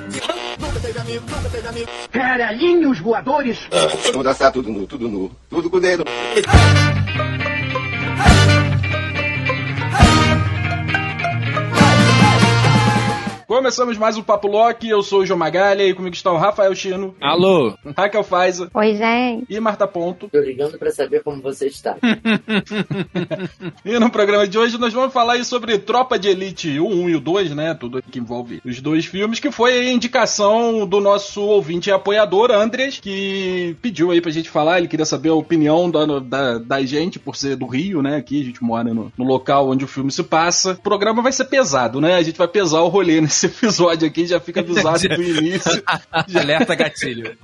Nunca teve amigo, nunca teve amigo. Caralhinhos voadores. Vamos dançar tudo nu, tudo nu, tudo com o dedo. Começamos mais um Papo Loki, eu sou o João Magalha e comigo estão Rafael Chino, Alô? Raquel Faiza Oi, gente. e Marta Ponto. Tô ligando pra saber como você está. E no programa de hoje nós vamos falar aí sobre Tropa de Elite, o 1 e o 2, né? Tudo que envolve os dois filmes, que foi a indicação do nosso ouvinte e apoiador, Andres, que pediu aí pra gente falar, ele queria saber a opinião da, da, da gente, por ser do Rio, né? Aqui a gente mora no, no local onde o filme se passa. O programa vai ser pesado, né? A gente vai pesar o rolê nesse episódio aqui, já fica avisado do início. Alerta gatilho.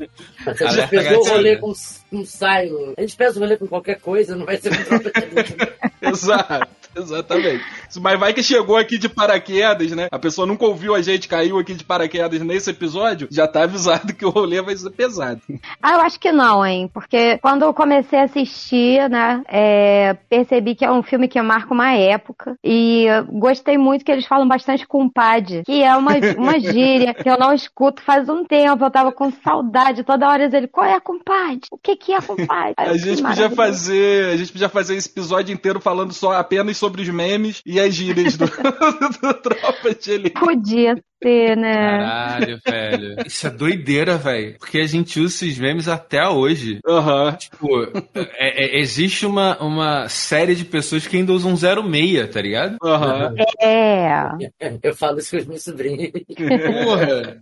Já Alerta pesou o rolê com um saio. A gente pesa o rolê com qualquer coisa, não vai ser de elite. Exato, exatamente. Mas vai que chegou aqui de paraquedas, né? A pessoa nunca ouviu a gente, caiu aqui de paraquedas nesse episódio, já tá avisado que o rolê vai ser pesado. Ah, eu acho que não, hein? Porque quando eu comecei a assistir, né, é, percebi que é um filme que marca uma época. E gostei muito que eles falam bastante compadre, que é uma, uma gíria que eu não escuto faz um tempo. Eu tava com saudade. Toda hora ele, qual é compadre? O que que é compadre? A gente podia fazer, a gente podia fazer esse episódio inteiro falando só apenas sobre os memes e as gírias do, do Tropa de Elite. Podia né? Caralho, velho. Isso é doideira, velho. Porque a gente usa esses memes até hoje. Aham. Tipo, é- é- existe uma, uma série de pessoas que ainda usam 06, tá ligado? Aham. É. Eu falo isso com os meus sobrinhos. Porra.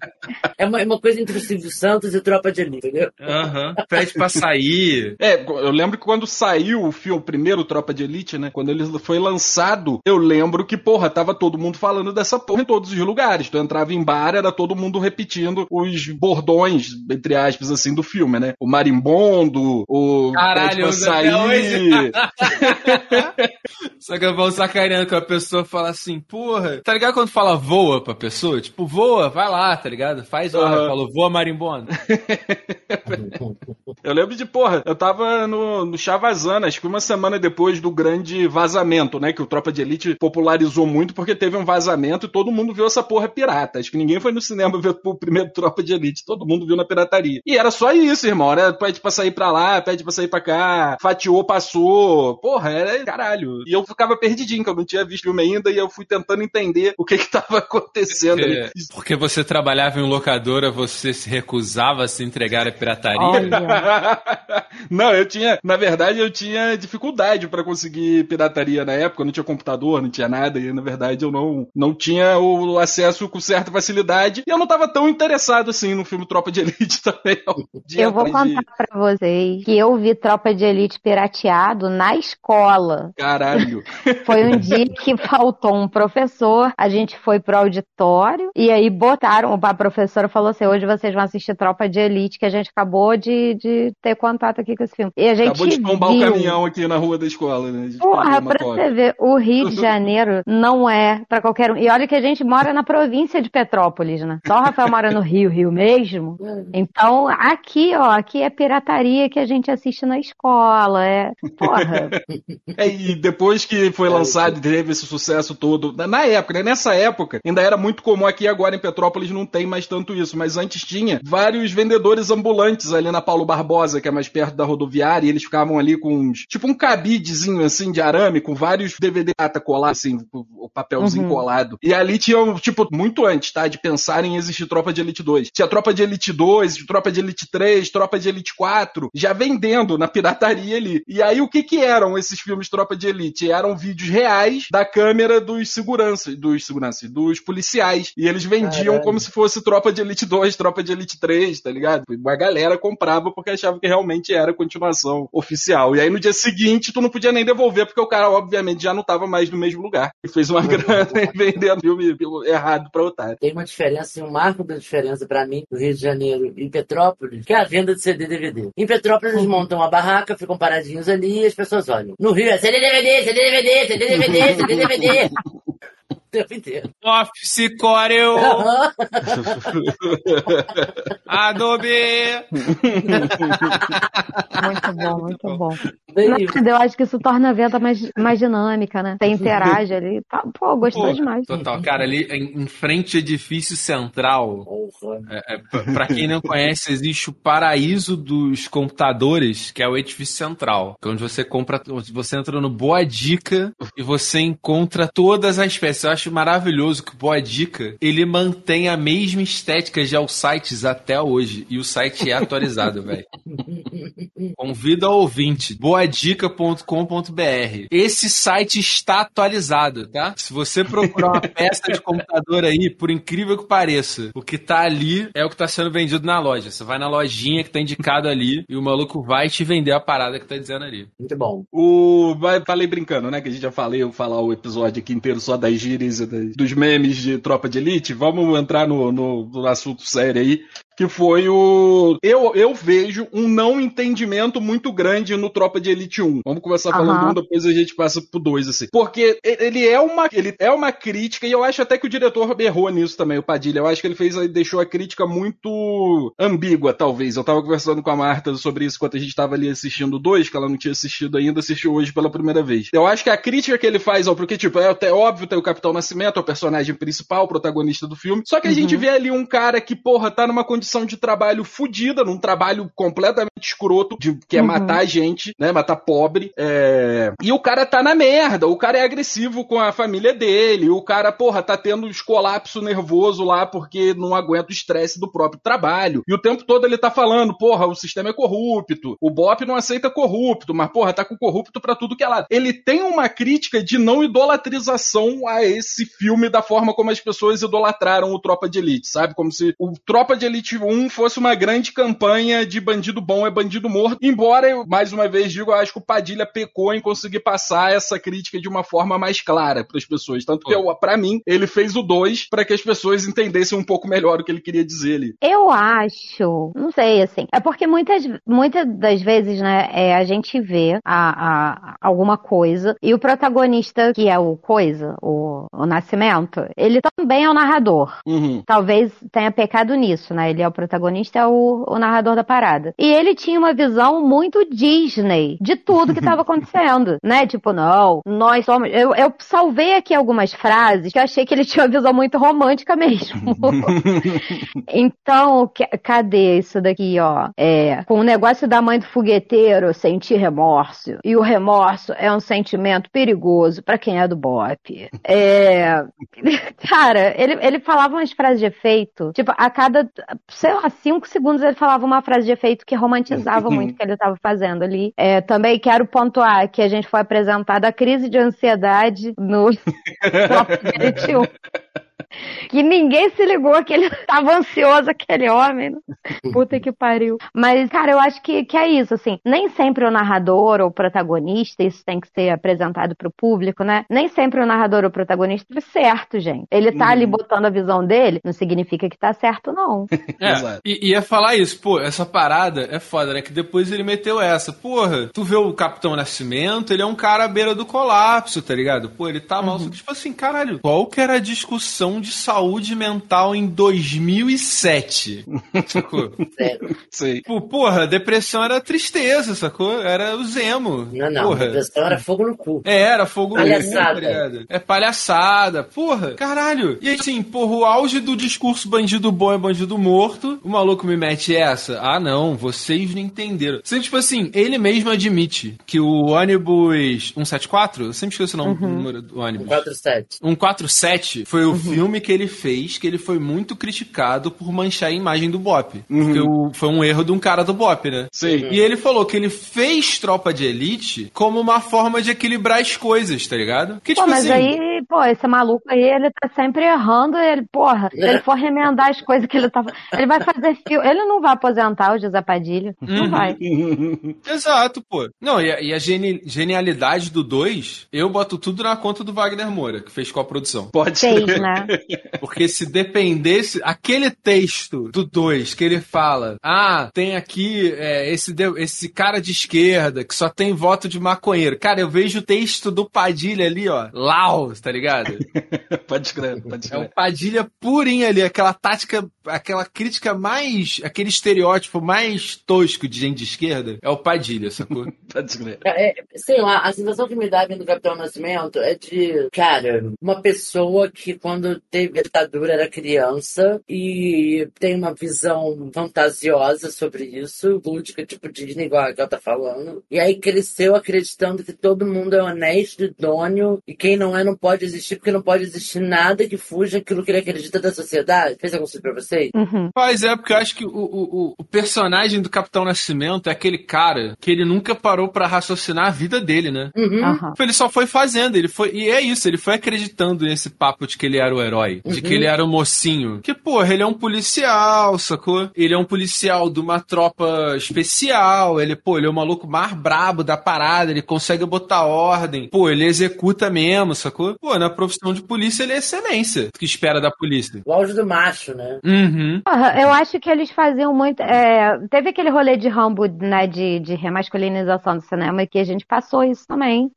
É uma, é uma coisa entre o Silvio Santos e tropa de elite, entendeu? Aham. Pede pra sair. É, eu lembro que quando saiu o filme, o primeiro Tropa de Elite, né? Quando ele foi lançado, eu lembro que, porra, tava todo mundo falando dessa porra em todos os lugares. Tu entrava em bar, era todo mundo repetindo os bordões, entre aspas, assim, do filme, né? O marimbondo, o. Caralho, sair. Só que eu vou sacaneando que a pessoa fala assim, porra. Tá ligado quando fala voa pra pessoa? Tipo, voa, vai lá, tá ligado? Faz hora. Aham. Falou, voa marimbondo. Eu lembro de, porra, eu tava no, no Chavazana, acho que uma semana depois do grande vazamento, né? Que o Tropa de Elite popularizou muito porque teve um vazamento e todo mundo viu essa porra pirata. Acho que ninguém foi no cinema ver o primeiro Tropa de Elite, todo mundo viu na pirataria. E era só isso, irmão. Era pede pra sair pra lá, pede pra sair pra cá, fatiou, passou. Porra, era caralho. E eu ficava perdidinho, que eu não tinha visto filme ainda, e eu fui tentando entender o que que tava acontecendo. É, porque você trabalhava em locadora, você se recusava a se entregar à pirataria. Olha. não, eu tinha, na verdade, eu tinha dificuldade pra conseguir pirataria na época, eu não tinha computador, não tinha nada, e na verdade eu não, não tinha o acesso com certa facilidade, e eu não tava tão interessado assim no filme Tropa de Elite também. Eu vou atrás de- contar pra vocês que eu vi Tropa de Elite pirateado na escola. Caralho. Foi um dia que faltou um professor, a gente foi pro auditório e aí botaram, a professora falou assim, hoje vocês vão assistir Tropa de Elite, que a gente acabou de, de ter contato aqui com esse filme. E a gente Acabou de tombar viu. o caminhão aqui na rua da escola, né? Porra, pra cópia. você ver, o Rio de Janeiro não é pra qualquer um. E olha que a gente mora na província de Petrópolis, né? Só o Rafael mora no Rio, Rio mesmo. Então, aqui, ó, aqui é pirataria que a gente assiste na escola. É, porra. É, e depois que foi lançado e teve esse sucesso todo, na- na época, né? Nessa época, ainda era muito comum aqui agora em Petrópolis não tem mais tanto isso, mas antes tinha vários vendedores ambulantes ali na Paulo Barbosa, que é mais perto da rodoviária, e eles ficavam ali com uns, tipo um cabidezinho assim de arame, com vários DVD colados, assim, o o papelzinho Uhum. colado. E ali tinha, tipo, muito antes, tá? De pensar em existir Tropa de Elite 2. Tinha Tropa de Elite 2, Tropa de Elite 3, Tropa de Elite 4, já vendendo na pirataria ali. E aí o que que eram esses filmes Tropa de Elite? Eram vídeos reais da câmera dos seguranças, dos seguranças, dos policiais. E eles vendiam Caralho. como se fosse Tropa de Elite 2, Tropa de Elite 3, tá ligado? Uma galera comprava porque achava que realmente era a continuação oficial. E aí no dia seguinte tu não podia nem devolver porque o cara obviamente já não tava mais no mesmo lugar. E fez uma grana vendendo filme errado pra otário. Tem uma diferença, um marco da diferença pra mim, no Rio de Janeiro e Petrópolis, que é a venda de CD e DVD. Em Petrópolis eles montam uma barraca, ficam paradinhos ali e as pessoas olham. No Rio é CD DVD, CD DVD, CD DVD, CD DVD. O tempo inteiro. Office Corel. Adobe. Muito bom, muito bom. Veio. Nada, eu acho que isso torna a venda mais, mais dinâmica, né? Você interage ali. Tá, pô, gostou Pô, demais. Total, cara, ali em, em frente ao edifício central. Porra. É, é, pra quem não conhece, existe o paraíso dos computadores, que é o edifício central. Que é onde você compra, onde você entra no Boa Dica e você encontra todas as peças. Eu acho maravilhoso que o Boa Dica ele mantém a mesma estética de aos sites até hoje. E o site é atualizado, velho. Convido ao ouvinte, boadica.com.br. Esse site está atualizado, tá? Se você procurar uma peça de computador aí, por incrível que pareça, o que tá ali é o que tá sendo vendido na loja. Você vai na lojinha que tá indicado ali e o maluco vai te vender a parada que tá dizendo ali. Muito bom. O. vai- Falei brincando, né? Que a gente já falei, eu falar o episódio aqui inteiro só das gírias e dos memes de tropa de elite. Vamos entrar no, no, no assunto sério aí. Que foi o. Eu, eu vejo um não entendimento muito grande no Tropa de Elite 1. Vamos começar falando Aham. um, depois a gente passa pro 2, assim. Porque ele é uma. Ele é uma crítica, e eu acho até que o diretor errou nisso também, o Padilha. Eu acho que ele fez, deixou a crítica muito ambígua, talvez. Eu tava conversando com a Marta sobre isso enquanto a gente tava ali assistindo o 2, que ela não tinha assistido ainda, assistiu hoje pela primeira vez. Eu acho que a crítica que ele faz, ó, porque, tipo, é até óbvio, tem o Capitão Nascimento, é o personagem principal, o protagonista do filme. Só que a gente vê ali um cara que, porra, tá numa condição de trabalho fodida, num trabalho completamente escroto, de, que é Uhum. matar gente, né? Matar pobre. é, E o cara tá na merda, o cara é agressivo com a família dele, o cara, porra, tá tendo uns colapso nervoso lá porque não aguenta o estresse do próprio trabalho. E o tempo todo ele tá falando, porra, o sistema é corrupto, o BOP não aceita corrupto, mas, porra, tá com corrupto pra tudo que é lado. Ele tem uma crítica de não idolatrização a esse filme da forma como as pessoas idolatraram o Tropa de Elite, sabe? Como se o Tropa de Elite 1 fosse uma grande campanha de bandido bom é bandido morto. Embora eu, mais uma vez digo, eu acho que o Padilha pecou em conseguir passar essa crítica de uma forma mais clara para as pessoas. Tanto que, pra mim, ele fez o 2 para que as pessoas entendessem um pouco melhor o que ele queria dizer ali. Eu acho, não sei, assim, é porque muitas, muitas das vezes, né, é, a gente vê a, a- alguma coisa e o protagonista, que é o coisa, o, o Nascimento, ele também é o narrador. Uhum. Talvez tenha pecado nisso, né? Ele é o protagonista, é o, o narrador da parada. E ele tinha uma visão muito Disney de tudo que estava acontecendo, né? Tipo, não, nós somos. Eu, eu salvei aqui algumas frases que eu achei que ele tinha uma visão muito romântica mesmo. Então, que- cadê isso daqui, ó? É, com o negócio da mãe do fogueteiro, sentir remorso. E o remorso é um sentimento perigoso pra quem é do BOP. É, cara, ele, ele falava umas frases de efeito, tipo, a cada, sei lá, cinco segundos ele falava uma frase de efeito que romantizava muito o que ele tava fazendo ali. É, também quero pontuar que a gente foi apresentado a crise de ansiedade no Top 21 que ninguém se ligou que ele tava ansioso, aquele homem. né? Puta que pariu. Mas, cara, eu acho que, que é isso, assim. Nem sempre o narrador ou o protagonista, isso tem que ser apresentado pro público, né? Nem sempre o narrador ou o protagonista é certo, gente. Ele tá ali botando a visão dele, não significa que tá certo, não. É, Exato. e ia falar isso, pô, essa parada é foda, né? Que depois ele meteu essa. Porra, tu vê o Capitão Nascimento, ele é um cara à beira do colapso, tá ligado? Pô, ele tá mal. Que, tipo assim, caralho, qual que era a discussão de saúde mental em 2007? Sacou? Zero. Sei. Pô, porra, depressão era tristeza, sacou? Era o zemo. Não, não. Porra. Depressão era fogo no cu. É, era fogo no Palhaçada. cu, tá ligado? É palhaçada. Porra, caralho. E assim, porra, o auge do discurso bandido bom é bandido morto. O maluco me mete essa. Ah, não, vocês não entenderam. Você, tipo assim, ele mesmo admite que o ônibus 174, eu sempre esqueço o nome do número do ônibus. 47. 147 foi o filme que ele fez que ele foi muito criticado por manchar a imagem do Bop. Porque o- foi um erro de um cara do Bop, né? Sim. E ele falou que ele fez Tropa de Elite como uma forma de equilibrar as coisas, tá ligado? Que, Pô, tipo mas assim, aí, pô, esse maluco aí, ele tá sempre errando, ele, porra, se ele for remendar as coisas que ele tá ele vai fazer filme, ele não vai aposentar o José Padilha, não vai. Exato, pô. Não, e a, e a geni- genialidade do 2, eu boto tudo na conta do Wagner Moura, que fez com a produção. Pode Fez, ser. né? Porque se dependesse, aquele texto do 2 que ele fala, ah, tem aqui é, esse, esse cara de esquerda que só tem voto de maconheiro. Cara, eu vejo o texto do Padilha ali, ó, Lau, tá ligado? pode escrever, pode É um escrever. Padilha purinho ali, aquela tática, aquela crítica mais, aquele estereótipo mais tosco de gente de esquerda, é o Padilha, sacou? Pode escrever. É, sei lá, a sensação que me dá vendo Capitão Nascimento é de, cara, uma pessoa que quando teve a ditadura era criança e tem uma visão fantasiosa sobre isso, lúdica, tipo Disney, igual a que ela tá falando. E aí cresceu acreditando que todo mundo é honesto, idôneo, e quem não é não pode existir, porque não pode existir nada que fuja aquilo que ele acredita da sociedade. Fez algum sentido pra vocês? Uhum. Mas é, porque eu acho que o, o, o- personagem do Capitão Nascimento é aquele cara que ele nunca parou pra raciocinar a vida dele, né? Uhum. Aham. Ele só foi fazendo, ele foi. E é isso, ele foi acreditando nesse papo de que ele era o herói, de que ele era o mocinho. Que, porra, ele é um policial, sacou? Ele é um policial de uma tropa especial, ele, pô, ele é o maluco mais brabo da parada, ele consegue botar ordem. Pô, ele executa mesmo, sacou? Pô, na profissão de polícia ele é excelência. O que espera da polícia? O auge do macho, né? Uhum. Porra, eu acho que eles faziam muito. é, teve aquele rolê de Rambo, né, de, de remasculinização do cinema, que a gente passou isso também.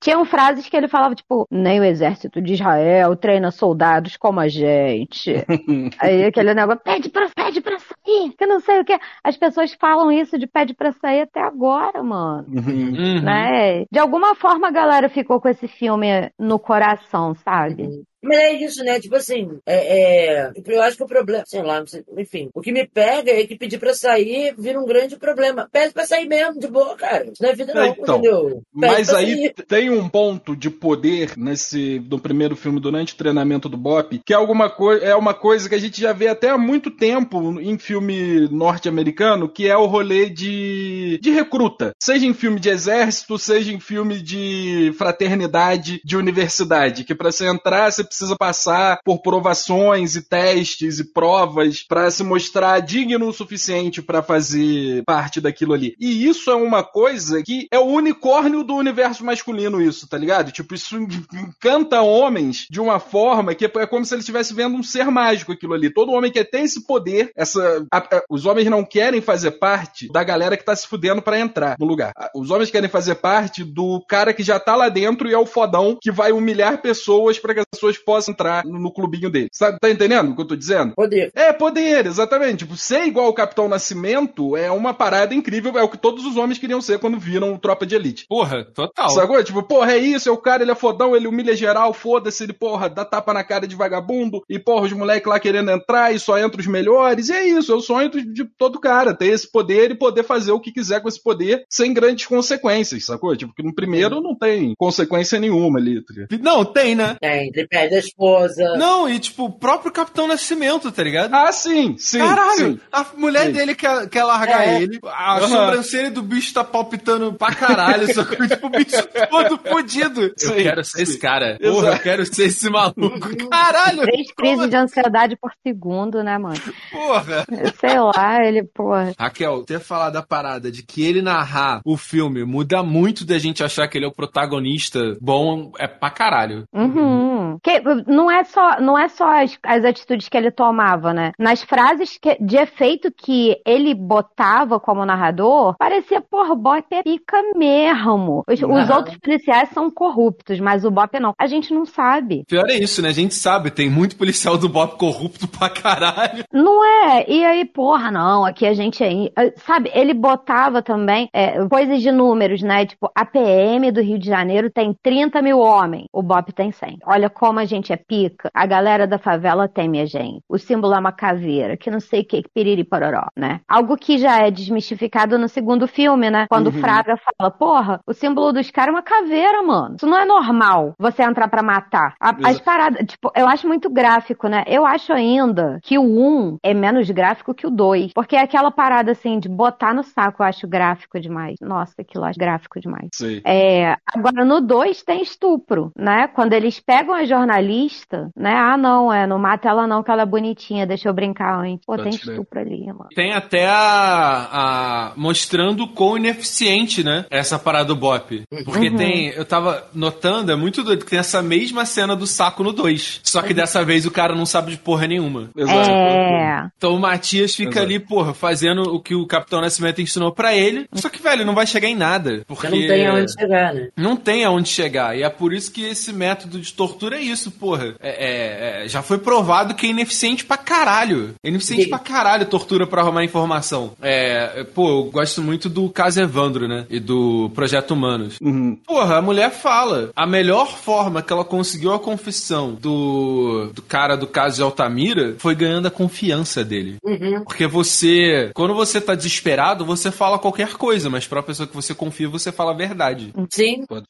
Tinham frases que ele falava, tipo, nem o exército de Israel treina soldados como a gente. Aí aquele negócio, pede pra, pede pra sair, que não sei o que. As pessoas falam isso de pede pra sair até agora, mano. Uhum. Né? De alguma forma a galera ficou com esse filme no coração, sabe? Mas é isso, né? Tipo assim, é, é, eu acho que o problema, sei lá, sei, enfim, o que me pega é que pedir pra sair vira um grande problema. Pede pra sair mesmo, de boa, cara. Isso não é vida, não, Então, entendeu? Pede Mas aí sair. tem um ponto de poder nesse do primeiro filme durante o treinamento do Bop, que é alguma coisa é uma coisa que a gente já vê até há muito tempo em filme norte-americano, que é o rolê de, de recruta. Seja em filme de exército, seja em filme de fraternidade, de universidade, que pra você entrar você precisa passar por provações e testes e provas pra se mostrar digno o suficiente pra fazer parte daquilo ali. E isso é uma coisa que é o unicórnio do universo masculino isso, tá ligado? Tipo, isso en- encanta homens de uma forma que é como se ele estivesse vendo um ser mágico aquilo ali. Todo homem quer ter esse poder, essa a- a- os homens não querem fazer parte da galera que tá se fudendo pra entrar no lugar. Os homens querem fazer parte do cara que já tá lá dentro e é o fodão que vai humilhar pessoas pra que as pessoas possam entrar no, no clubinho dele. Sabe, tá entendendo o que eu tô dizendo? Poder. É, poder, exatamente. Tipo, ser igual o Capitão Nascimento é uma parada incrível, é o que todos os homens queriam ser quando viram o Tropa de Elite. Porra, total. Sacou? Tipo, porra, é isso, é o cara, ele é fodão, ele humilha geral, foda-se, ele, porra, dá tapa na cara de vagabundo, e porra, os moleques lá querendo entrar e só entra os melhores, e é isso, é o sonho de, todo cara, ter esse poder e poder fazer o que quiser com esse poder sem grandes consequências, sacou? Tipo, que no primeiro não tem consequência nenhuma ali? Não, tem, né? Tem, ele perde a esposa. Não, e tipo, o próprio Capitão Nascimento, tá ligado? Ah, sim, sim. Caralho, sim. a mulher Sim. dele quer, quer largar É. ele, a Aham. sobrancelha do bicho tá palpitando pra caralho, só que tipo, o bicho todo fodido. Eu Sim, quero ser esse cara. Exato. Porra, eu quero ser esse maluco. Caralho, Três como crises de ansiedade por segundo, né, mano? porra. Sei lá, ele, porra. Raquel, ter falado da parada de que ele narrar o filme muda muito da gente achar que ele é o protagonista bom, é pra caralho. Uhum. Que, não é só, não é só as, as atitudes que ele tomava, né? Nas frases que- de efeito que ele botava como narrador, parecia, porra, o Bop é pica mesmo. Os, os outros policiais são corruptos, mas o Bop não. A gente não sabe. Pior é isso, né? A gente sabe, tem muito policial do Bob corrupto pra caralho. Não é? E aí, porra, não, aqui a gente é. eh, Sabe, ele botava também é, coisas de números, né? Tipo, a PM do Rio de Janeiro tem 30 mil homens, o BOP tem 100. Olha como a gente é pica. A galera da favela teme a gente. O símbolo é uma caveira, que não sei o que, que piriri pororó, né? Algo que já é desmistificado no segundo filme, né? Quando o Fraga fala, porra, o símbolo dos caras é uma caveira, mano. Isso não é normal, você entrar pra matar. A- as Exato. paradas, tipo, eu acho muito gráfico, né? Eu acho ainda que o 1 é menos gráfico que o 2. Porque é aquela parada, assim, de botar no saco, eu acho gráfico demais. Nossa, aquilo eu acho gráfico demais. Sei. É, agora, no 2 tem estupro, né? Quando eles pegam a realista, né? Ah, não, é, não mata ela não, que ela é bonitinha, deixa eu brincar antes. Pô, tem Pode crer. estupro ali, mano. Tem até a, a- mostrando quão ineficiente, né? Essa parada do Bop. Porque Uhum. tem. Eu tava notando, é muito doido que tem essa mesma cena do saco no 2. Só que dessa vez o cara não sabe de porra nenhuma. Exato. É. Então o Matias fica Exato. ali, porra, fazendo o que o Capitão Nascimento ensinou pra ele. Só que, velho, não vai chegar em nada. Porque Porque não tem aonde chegar, né? não tem aonde chegar. E é por isso que esse método de tortura é isso, porra. É, é- é- já foi provado que é ineficiente pra caralho. É ineficiente Sim. pra caralho tortura pra arrumar informação. É, é, pô, eu gosto muito do caso Evandro, né? E do Projeto Humanos. Uhum. Porra, a mulher fala. A melhor forma que ela conseguiu a confissão do, do cara do caso de Altamira foi ganhando a confiança dele. Uhum. Porque você, quando você tá desesperado, você fala qualquer coisa, mas pra pessoa que você confia, você fala a verdade. Sim. Pode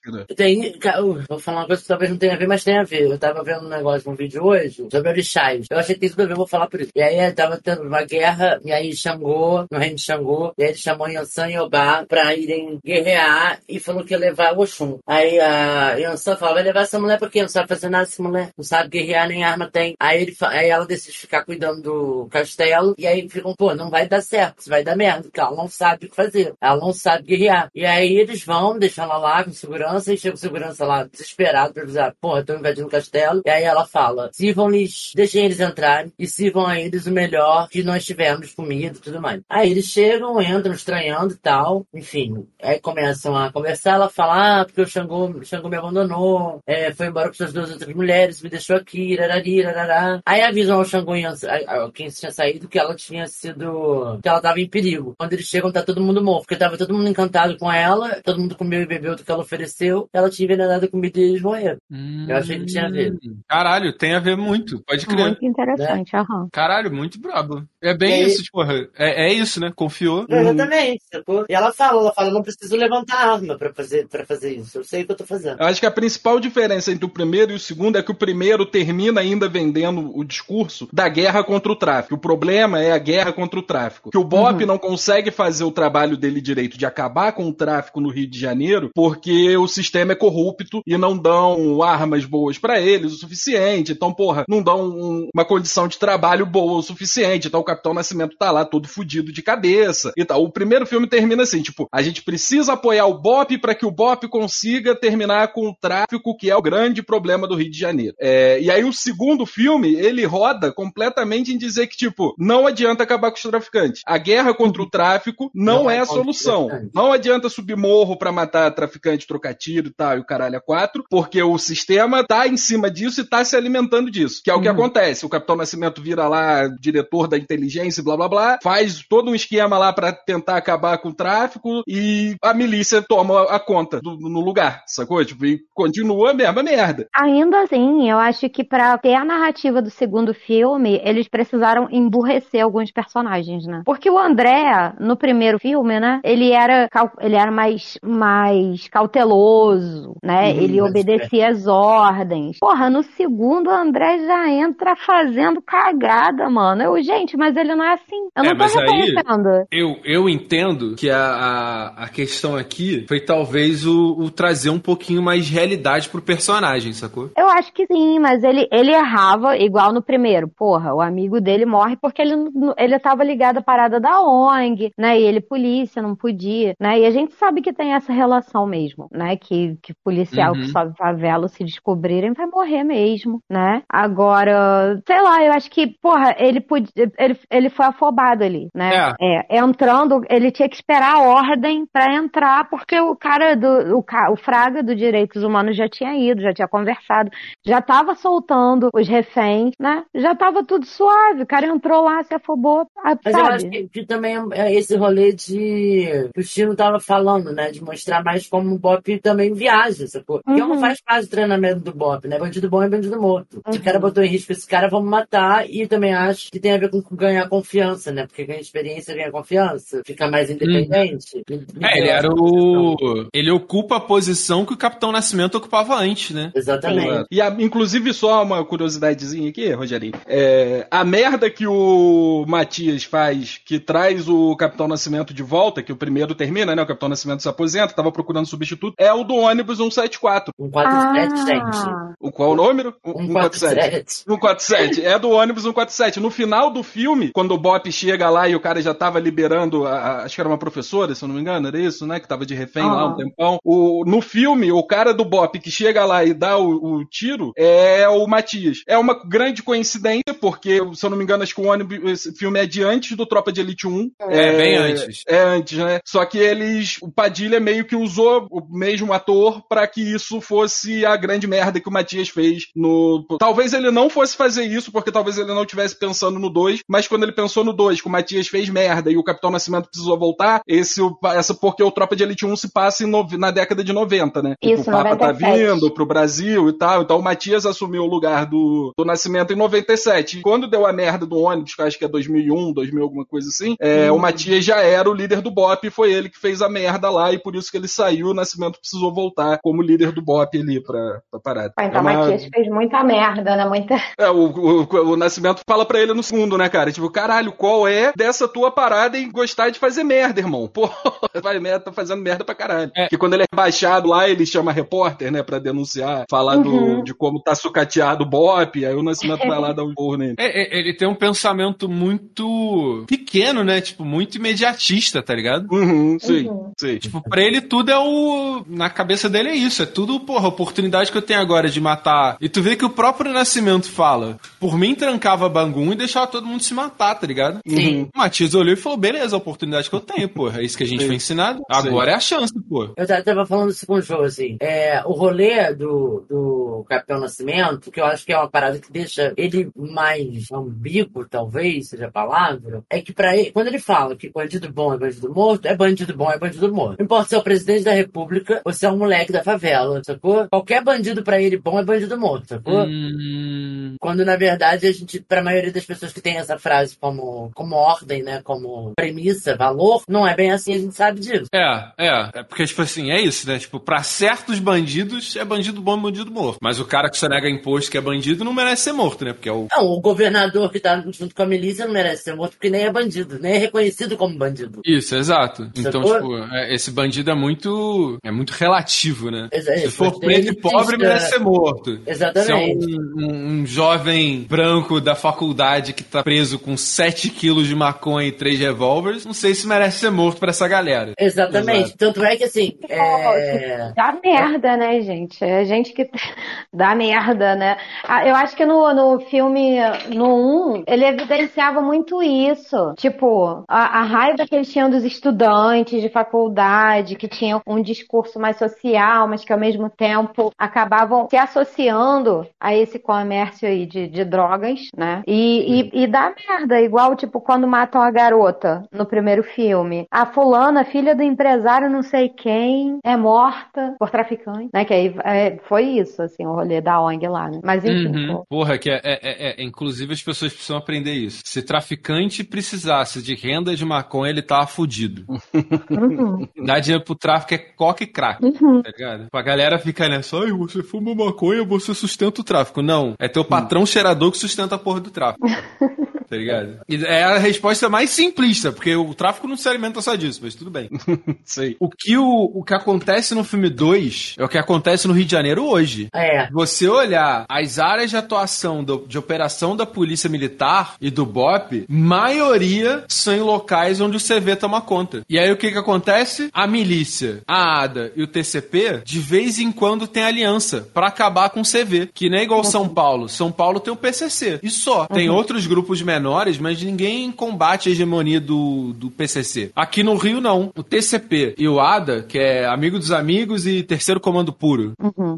ca- uh, vou falar uma coisa que talvez não tenha a ver, mas tem a ver. Eu tava vendo um negócio, um vídeo hoje, sobre orixás. Eu achei que tudo a ver, vou falar por isso. E aí tava tendo uma guerra, e aí Xangô, no reino de Xangô, e aí ele chamou Yansan e Obá pra irem guerrear e falou que ia levar o Oxum. Aí a Yansan falou, vai levar essa mulher porque não sabe fazer nada essa mulher, não sabe guerrear, nem arma tem. Aí, ele, aí ela decide ficar cuidando do castelo, e aí ficam, pô, não vai dar certo, isso vai dar merda, porque ela não sabe o que fazer, ela não sabe guerrear. E aí eles vão, deixam ela lá com segurança, e chega o segurança lá desesperado pra avisar, porra, estão invadindo o castelo. E aí ela fala, sirvam-lhes, deixem eles entrarem, e sirvam a eles o melhor que nós tivermos, comida e tudo mais. Aí eles chegam, entram estranhando e tal, enfim. Aí começam a conversar, ela fala, ah, porque o Xangô, Xangô me abandonou, é, foi embora com suas duas outras mulheres, me deixou aqui, rarari, rarará. Aí avisam ao Xangô quem tinha saído que ela tinha sido, que ela tava em perigo. Quando eles chegam, tá todo mundo morto, porque tava todo mundo encantado com ela, todo mundo comeu e bebeu do que ela ofereceu, ela tinha envenenado a comida e eles morreram. Eu achei que tinha a ver. Caralho, tem a ver muito. Pode crer. Muito interessante, aham. Caralho, muito brabo. É bem E aí- isso, tipo, é, é isso, né? Confiou. Exatamente, sacou? E ela fala, ela fala, não preciso levantar a arma pra fazer, pra fazer isso. Eu sei o que eu tô fazendo. Eu acho que a principal diferença entre o primeiro e o segundo é que o primeiro termina ainda vendendo o discurso da guerra contra o tráfico. O problema é a guerra contra o tráfico. Que o Bop não consegue fazer o trabalho dele direito de acabar com o tráfico no Rio de Janeiro porque o sistema é corrupto e não dão armas boas pra eles o suficiente. Então, porra, não dão um- uma condição de trabalho boa o suficiente. Então o Capitão Nascimento tá lá todo fudido de cabeça e tal. O primeiro filme termina assim, tipo, a gente precisa apoiar o Bop para que o Bop consiga terminar com o tráfico, que é o grande problema do Rio de Janeiro. É, e aí o segundo filme, ele roda completamente em dizer que, tipo, não adianta acabar com os traficantes. A guerra contra o tráfico não, Não é é a solução. Não adianta subir morro pra matar traficante, trocar tiro e tal, e o caralho a quatro, porque o sistema tá em cima disso e tá se alimentando disso. Que é o que acontece. O Capitão Nascimento vira lá diretor da inteligência blá blá blá, faz todo um esquema lá pra tentar acabar com o tráfico e a milícia toma a conta do- no lugar, sacou? Tipo, e continua a mesma merda. Ainda assim, eu acho que pra ter a narrativa do segundo filme, eles precisaram emburrecer alguns personagens, né? Porque o André, no primeiro filme, né, ele era, cal- ele era mais, mais cauteloso, né? Uhum, ele obedecia às ordens. Porra, no segundo, o André já entra fazendo cagada, mano. Eu, gente, mas ele não é assim. Eu É, não tô mas aí- reconhecendo. Eu, eu entendo que a, a, a questão aqui foi talvez o, o trazer um pouquinho mais de realidade pro personagem, sacou? Eu acho que sim, mas ele, ele errava igual no primeiro. Porra, o amigo dele morre porque ele, ele tava ligado à parada da ONG, né? E ele polícia, não podia, né? E a gente sabe que tem essa relação mesmo, né? Que, que policial Uhum. que sobe favela, se descobrirem, vai morrer mesmo, né? Agora, sei lá, eu acho que, porra, ele podia, ele, ele foi afobado ali, né? É. entrando, ele tinha que esperar a ordem pra entrar, porque o cara do, o, o Fraga do Direitos Humanos já tinha ido, já tinha conversado, já tava soltando os reféns, né? Já tava tudo suave, o cara entrou lá, se afobou, ah, Mas eu acho sabe? que, que também é esse rolê de. que o Chino tava falando, né? De mostrar mais como o Bop também viaja, sacou? Uhum. não faz parte do treinamento do Bop, né? Bandido bom é bandido morto. Se o cara botou em risco esse cara, vamos matar. E também acho que tem a ver com ganhar confiança, né? Porque ganha experiência, ganha confiança, fica mais independente. Me- me É, ele era o. Ele ocupa a posição que o Capitão Nascimento ocupava antes, né? Exatamente. E a- inclusive, só uma curiosidadezinha aqui, Rogerinho. É, a merda que o Matias faz, que traz o Capitão Nascimento de volta, que o primeiro termina, né? O Capitão Nascimento se aposenta, tava procurando substituto, é o do ônibus 174. Um 47, Ah. gente. O qual o número? Um 47. 147. É do ônibus 147. No final do filme, quando o Bop chega lá e o cara já tava liberando, a- a- acho que era uma professora, se eu não me engano, era isso, né? Que tava de refém lá um tempão. O, no filme, o cara do Bop que chega lá e dá o, o tiro é o Matias. É uma grande coincidência, porque, se eu não me engano, acho que o ônibus, esse filme é de antes do Tropa de Elite 1. É, bem antes. É antes, né? Só que eles, o Padilha meio que usou o mesmo ator pra que isso fosse a grande merda que o Matias fez no. Talvez ele não fosse fazer isso, porque talvez ele não estivesse pensando no 2, mas quando ele pensou no 2, que o Matias fez merda e o Capitão Nascimento precisou voltar, esse, essa porque o Tropa de Elite 1 se passa nove- na década de 90, né? Isso, o Papa tá 97. vindo pro Brasil e tal, então o Matias assumiu o lugar do, do Nascimento em 97. E quando deu a merda do ônibus, que eu acho que é 2001, 2000, alguma coisa assim, é, o Matias já era o líder do BOP, foi ele que fez a merda lá, e por isso que ele saiu, o Nascimento precisou voltar como líder do BOP ali pra, pra parada. Pô, então É Matias fez muita merda, né? Muita. é, o, o, o Nascimento fala pra ele no segundo, né, cara? Tipo, caralho, qual é dessa tua parada em gostar de fazer merda, irmão? Pô, faz merda, tá fazendo merda pra caralho. É. Que quando ele é baixado lá, ele chama repórter, né, pra denunciar, falar do, Uhum. de como tá sucateado o Bop, aí o Nascimento vai lá dar um porro nele. É, é, ele tem um pensamento muito pequeno, né? Tipo, muito imediatista, tá ligado? Uhum, sim, Uhum. sim. Tipo, pra ele tudo é o. Na cabeça dele é isso. É tudo, porra, a oportunidade que eu tenho agora de matar. E tu vê que o próprio Nascimento fala: por mim trancava Bangun e deixava todo mundo se matar, tá ligado? Sim. O Matias olhou e falou: beleza, a oportunidade que eu tenho, porra. É isso que a gente Sim. foi ensinado. Agora é a chance, pô. Eu ta- tava falando isso com o Joe, assim. É, o rolê do, do Capitão Nascimento, que eu acho que é uma parada que deixa ele mais ambíguo, talvez seja a palavra, é que pra ele, quando ele fala que bandido bom é bandido morto, é bandido bom é bandido morto. Não importa se é o presidente da república ou se é um moleque da favela, sacou? Qualquer bandido pra ele bom é bandido morto, sacou? Hum, Quando na verdade a gente, pra maioria das pessoas que tem essa frase como, como ordem, né, como premissa, valor, não é bem assim, a gente sabe disso. É, é. É porque, tipo assim, é isso, né? Tipo, pra certos bandidos é bandido bom e bandido morto. Mas o cara que sonega imposto que é bandido não merece ser morto, né? Porque é o. Não, o governador que tá junto com a milícia não merece ser morto porque nem é bandido, nem é reconhecido como bandido. Isso, exato. Então, Sacou? tipo, é, esse bandido é muito. É muito relativo, né? Exa- Se for preto e pobre, merece ser morto. Exatamente. Se é um, um- um jovem branco da faculdade que tá preso com 7 quilos de maconha e 3 revólveres, não sei se merece ser morto pra essa galera. Exatamente. Exato. Tanto é que assim, é... Dá merda, né, gente? É gente que dá merda, né? Ah, Eu acho que no, no filme, no 1, ele evidenciava muito isso. Tipo, a, a raiva que eles tinham dos estudantes de faculdade, que tinham um discurso mais social, mas que ao mesmo tempo acabavam se associando a esse comércio aí de, de drogas, né? E, e, e dá merda, igual, tipo, quando matam a garota no primeiro filme. A fulana, filha do empresário não sei quem, é morta por traficante, né? Que aí é, foi isso, assim, o rolê da ONG lá, né? Mas enfim, Uhum. Porra, que é, é- é- é- Inclusive as pessoas precisam aprender isso. Se traficante precisasse de renda de maconha, ele tava fudido. Uhum. Dar dinheiro pro tráfico é coca e crack, Uhum. tá ligado? A galera fica nessa, ai, você fuma maconha, você sustenta o tráfico. Não, é teu patrão cheirador que sustenta a porra do tráfico. Tá ligado? E é a resposta mais simplista, porque o tráfico não se alimenta só disso, mas tudo bem. Sei. O que, o, o que acontece no filme 2 é o que acontece no Rio de Janeiro hoje. É. Você olhar as áreas de atuação do- de operação da Polícia Militar e do BOP, maioria são em locais onde o CV toma conta. E aí o que que acontece? A milícia, a ADA e o TCP, de vez em quando tem aliança pra acabar com o CV. Que nem é igual São Paulo. São Paulo tem o PCC. E só. Tem outros grupos menores, mas ninguém combate a hegemonia do, do PCC. Aqui no Rio, não. O TCP e o ADA, que é Amigo dos Amigos e Terceiro Comando Puro,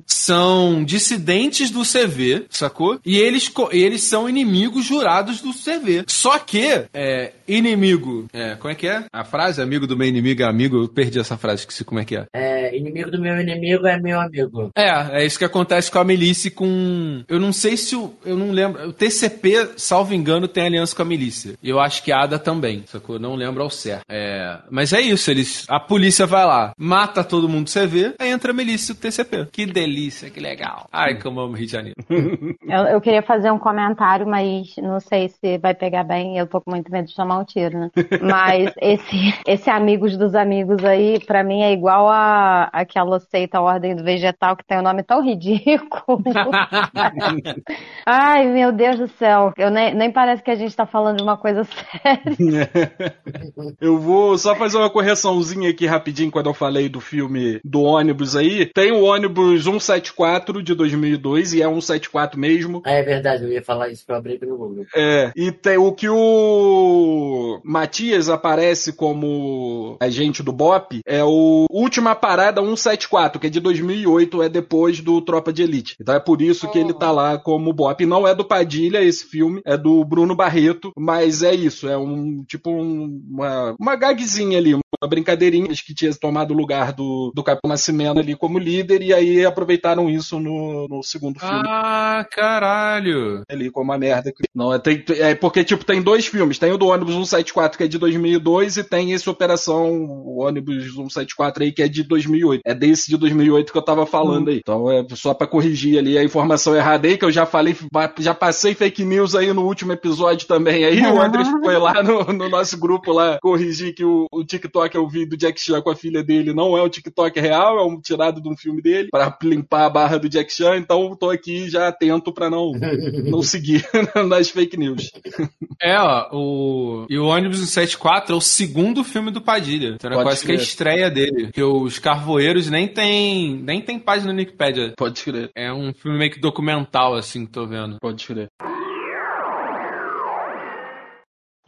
são dissidentes do CV, sacou? E eles, co- eles são inimigos jurados do CV. Só que, é, inimigo. É, como é que é? A frase, amigo do meu inimigo é amigo. Eu perdi essa frase, esqueci como é que é. é, inimigo do meu inimigo é meu amigo. É, é isso que acontece com a milícia com. Eu não sei se o. Eu não lembro. O TCP, salvo engano, tem aliança com a milícia. E eu acho que a Ada também, sacou? Eu Não lembro ao certo. É, mas é isso, eles. A polícia vai lá, mata todo mundo que você vê, aí entra a milícia do TCP. Que delícia, que legal. Ai, como eu amo Rio de Janeiro. Eu, eu queria fazer um comentário, mas não sei se vai pegar bem. Eu tô com muito medo de tomar um tiro, né? Mas esse, esse Amigos dos Amigos aí, pra mim, é igual a aquela seita Ordem do Vegetal que tem um nome tão ridículo. Ai, meu Deus do céu. Eu nem, nem parece que a gente tá falando de uma coisa séria. Eu vou só fazer uma correçãozinha aqui rapidinho quando eu falei do filme do ônibus aí. Tem o ônibus 174 de 2002 e é 174 mesmo. Ah, é verdade, eu ia falar isso que eu abri pelo Google. É, e tem o que o Matias aparece como agente do BOP é o Última Parada 174, que é de 2008, é depois do Tropa de Elite. Então é por isso que ele tá lá como BOP. Não é do Padilha esse filme, é do Bruno Barreto, mas é isso, é um tipo um- uma, uma gagzinha ali, uma brincadeirinha que tinha tomado o lugar do, do Capitão Nascimento ali como líder, e aí aproveitaram isso no, no segundo filme ah, caralho. ali como uma merda. Não, é, tem, é porque, tipo, tem dois filmes. Tem o do ônibus 174, que é de 2002, e tem esse Operação o ônibus 174 aí, que é de 2008. É desse de 2008 que eu tava falando aí. Então é só pra corrigir ali a informação errada aí, que eu já falei, já passei fake news aí no último episódio também aí. O André foi lá no, no nosso grupo lá corrigir que o, o TikTok eu vi do Jack Chan com a filha dele não é um TikTok real, é um tirado de um filme dele, pra limpar a barra do Jack Chan. Então eu tô aqui já atento pra não, não seguir nas fake news. É, ó, o. E o ônibus 174 é o segundo filme do Padilha. Então era Pode quase que a estreia dele. Porque os Carvoeiros nem tem. nem tem página no Wikipedia. Pode crer, É um filme meio que documental, assim, que tô vendo. pode crer.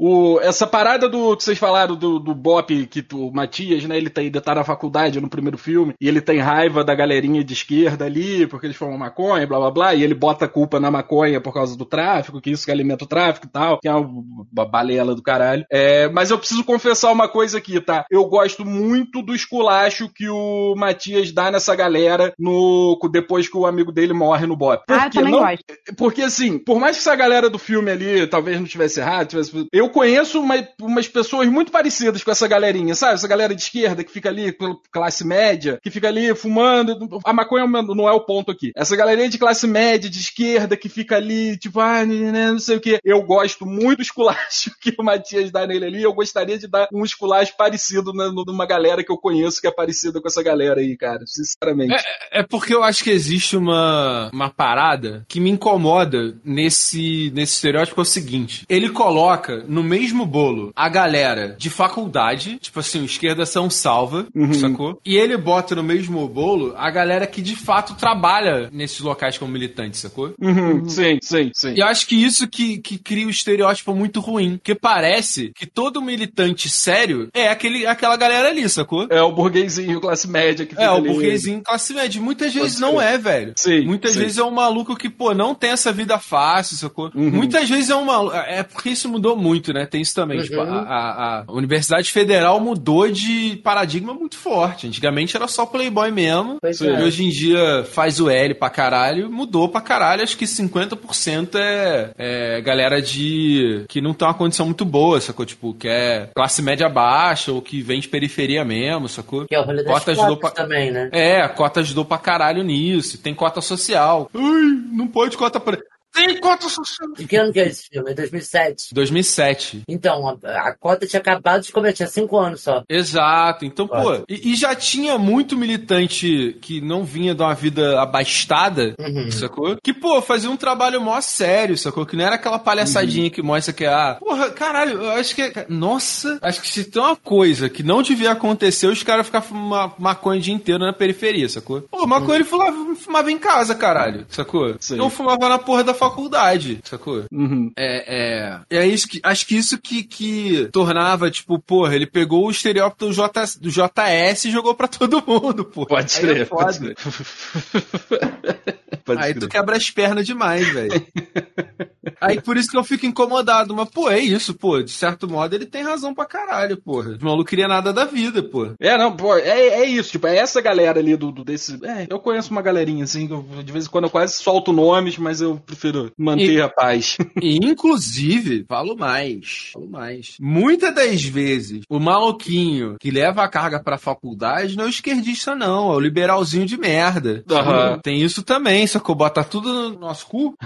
O, essa parada do que vocês falaram do, do Bop, que o Matias, né? Ele tá, ele tá na faculdade no primeiro filme, e ele tem raiva da galerinha de esquerda ali, porque eles fumam maconha, blá blá blá, e ele bota a culpa na maconha por causa do tráfico, que isso que alimenta o tráfico e tal, que é uma balela do caralho. É, mas eu preciso confessar uma coisa aqui, tá? Eu gosto muito do esculacho que o Matias dá nessa galera no depois que o amigo dele morre no Bop. Ah, eu Porque também não- gosto. porque assim, por mais que essa galera do filme ali talvez não tivesse errado, tivesse... eu conheço uma- umas pessoas muito parecidas com essa galerinha, sabe? Essa galera de esquerda que fica ali, classe média, que fica ali fumando. A maconha não é o ponto aqui. Essa galerinha de classe média, de esquerda, que fica ali, tipo, ah, né, não sei o que. Eu gosto muito do esculacho que o Matias dá nele ali. Eu gostaria de dar um esculacho parecido na- numa galera que eu conheço que é parecida com essa galera aí, cara. Sinceramente. É porque eu acho que existe uma, uma parada que me incomoda nesse, nesse estereótipo é o seguinte: ele coloca no mesmo bolo a galera de faculdade, tipo assim, o esquerda são salva, sacou? E ele bota no mesmo bolo a galera que de fato trabalha nesses locais como militante, sacou? Uhum, Sim, sim, sim. E eu acho que isso que, que cria o estereótipo muito ruim. Porque parece que todo militante sério é aquele, aquela galera ali, sacou? É o burguesinho, classe média que fica É, o ali. burguesinho classe média. Muitas vezes Pode não crer. é, velho. Sim, Muitas sim. vezes é um maluco que, pô, não tem essa vida fácil, sacou? Uhum. Muitas vezes é um maluco. É porque isso mudou muito, né? Tem isso também. Uhum. Tipo, a, a- a Universidade Federal mudou de paradigma muito forte. Antigamente era só Playboy mesmo. Pois E é. hoje em dia faz o L pra caralho, mudou pra caralho. Acho que 50% é, é galera de. que não tem uma condição muito boa, sacou? Tipo, que é classe média baixa ou que vem de periferia mesmo, sacou? Que é o rolê das Cota ajudou pra- também, né? É, a cota ajudou pra caralho nisso. Tem cota social. Ai, não pode cota pra. Tem cota social. De que ano que é esse filme? É 2007. 2007. Então, a, a cota tinha acabado de começar, tinha cinco anos só. Exato. Então, pô, e, e já tinha muito militante que não vinha de uma vida abastada, Uhum. sacou? Que, pô, fazia um trabalho mó sério, sacou? Que não era aquela palhaçadinha que mostra que, ah, porra, caralho, eu acho que. Nossa, acho que se tem uma coisa que não devia acontecer, os caras ficar fumando maconha o dia inteiro na periferia, sacou? Pô, maconha ele fumava, fumava em casa, caralho, sacou? Sim. Eu fumava na porra da faculdade, sacou? Uhum. É, é, é isso que, acho que isso que, que tornava, tipo, porra, ele pegou o estereótipo do, J, do JS e jogou pra todo mundo, pô. Pode Aí crer, é pode crer. Pode Aí tu quebra as pernas demais, velho. Aí por isso que eu fico incomodado. Mas, pô, é isso, pô. De certo modo, ele tem razão pra caralho, porra. O maluco queria nada da vida, pô. É, não, pô, é, é isso, tipo, é essa galera ali do, do desse. É, eu conheço uma galerinha, assim, eu, de vez em quando eu quase solto nomes, mas eu prefiro manter E- a paz. E, inclusive, falo mais, falo mais. Muitas das vezes, o maluquinho que leva a carga pra faculdade não é o esquerdista, não. É o liberalzinho de merda. Aham. Tem isso também, só eu botar tudo no nosso cu.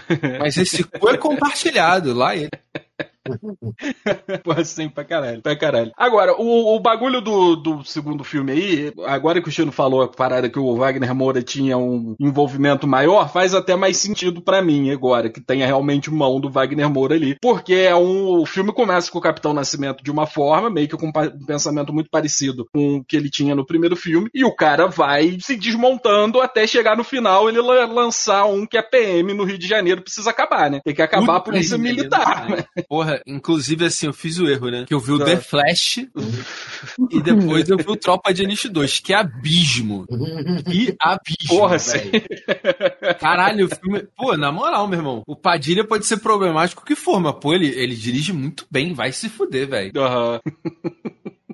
Mas esse cu é compartilhado, lá ele. Pô, assim, pra caralho, pra caralho. Agora, o, o bagulho do, do segundo filme aí, agora que o Chino falou a parada que o Wagner Moura tinha um envolvimento maior, faz até mais sentido pra mim agora, que tenha realmente mão do Wagner Moura ali. Porque é um, o filme começa com o Capitão Nascimento de uma forma, meio que com um pensamento muito parecido com o que ele tinha no primeiro filme, e o cara vai se desmontando até chegar no final ele la- lançar um que é PM no Rio de Janeiro, precisa acabar, né? Tem que acabar a polícia que militar, né? Porra, inclusive assim, eu fiz o erro, né? Que eu vi o. The Flash e depois eu vi o Tropa de Elite 2. Que abismo. Que abismo. Porra, velho. Caralho, o filme. Pô, na moral, meu irmão. O Padilha pode ser problemático o que for, mas, pô, ele, ele dirige muito bem. Vai se fuder, velho. Aham.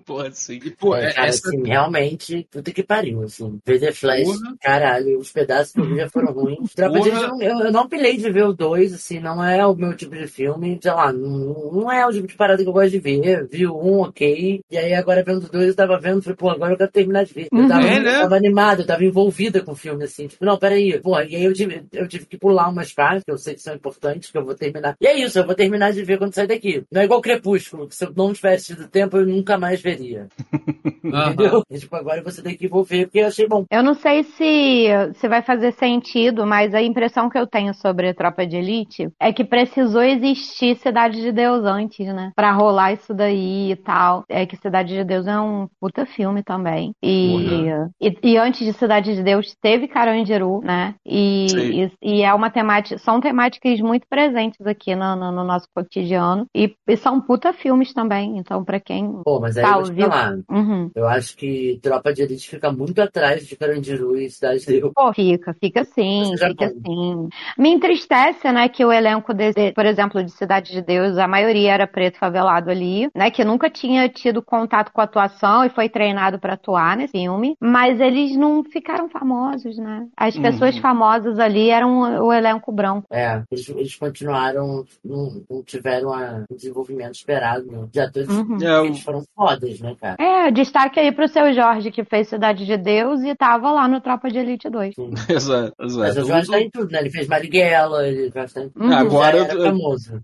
Porra, assim. Pô, É, é- cara, essa. assim, realmente, puta que pariu, assim. Ver The Flash, Porra. caralho, os pedaços que eu vi já foram ruins. Porra. Eu, não- eu, eu não pilei de ver o 2, assim, não é o meu tipo de filme, sei lá, não, não é o tipo de parada que eu gosto de ver. Vi o um, ok, e aí agora vendo o dois, eu tava vendo, falei, pô, agora eu quero terminar de ver. Eu tava, É, né? tava animado, eu tava envolvida com o filme, assim, tipo, não, peraí, pô, e aí eu tive, eu tive que pular umas partes que eu sei que são importantes, que eu vou terminar. E é isso, eu vou terminar de ver quando sair daqui. Não é igual Crepúsculo, que se eu não tivesse tido tempo, eu nunca mais veria. Entendeu? E, tipo, agora você tem que envolver, porque eu achei bom. Eu não sei se, se vai fazer sentido, mas a impressão que eu tenho sobre Tropa de Elite é que precisou existir Cidade de Deus antes, né? Pra rolar isso daí e tal. É que Cidade de Deus é um puta filme também. E, e, e antes de Cidade de Deus teve Carandiru, né? E, Sim. e, e é uma temática, são temáticas muito presentes aqui no, no, no nosso cotidiano. E, e são puta filmes também. Então, pra quem Pô, mas aí tá falar. Uhum. Eu acho que Tropa de Elite fica muito atrás de Carandiru e Cidade de Deus. Pô, fica, fica sim, fica sim. Me entristece, né, que o elenco, desse, por exemplo, de Cidade de Deus, a maioria era preto favelado ali, né, que nunca tinha tido contato com a atuação e foi treinado pra atuar nesse filme, mas eles não ficaram famosos, né? As pessoas Uhum. famosas ali eram o, elenco branco. É, eles, eles continuaram, não, não tiveram a- o desenvolvimento esperado né, de atores. Uhum. É, Eles foram fodas, né, cara? É, destaque aí pro seu Jorge, que fez Cidade de Deus e tava lá no Tropa de Elite 2. Sim. Exato, Mas exato. o Jorge tá em tudo, né? Ele fez Marighella, ele tá. Uhum. Agora já era eu- famoso.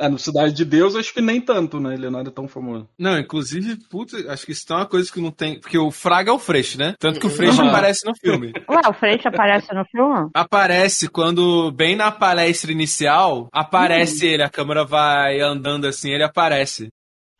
Ah, no Cidade de Deus, acho que nem tanto, né? Ele não era tão famoso. Não, inclusive, puta, acho que isso é uma coisa que não tem. Porque o Fraga é o Freixo, né? Tanto que o Freixo Aham. aparece no filme. Ué, o Freixo aparece no filme? Aparece quando, bem na palestra inicial, aparece ele, a câmera vai andando assim, ele aparece.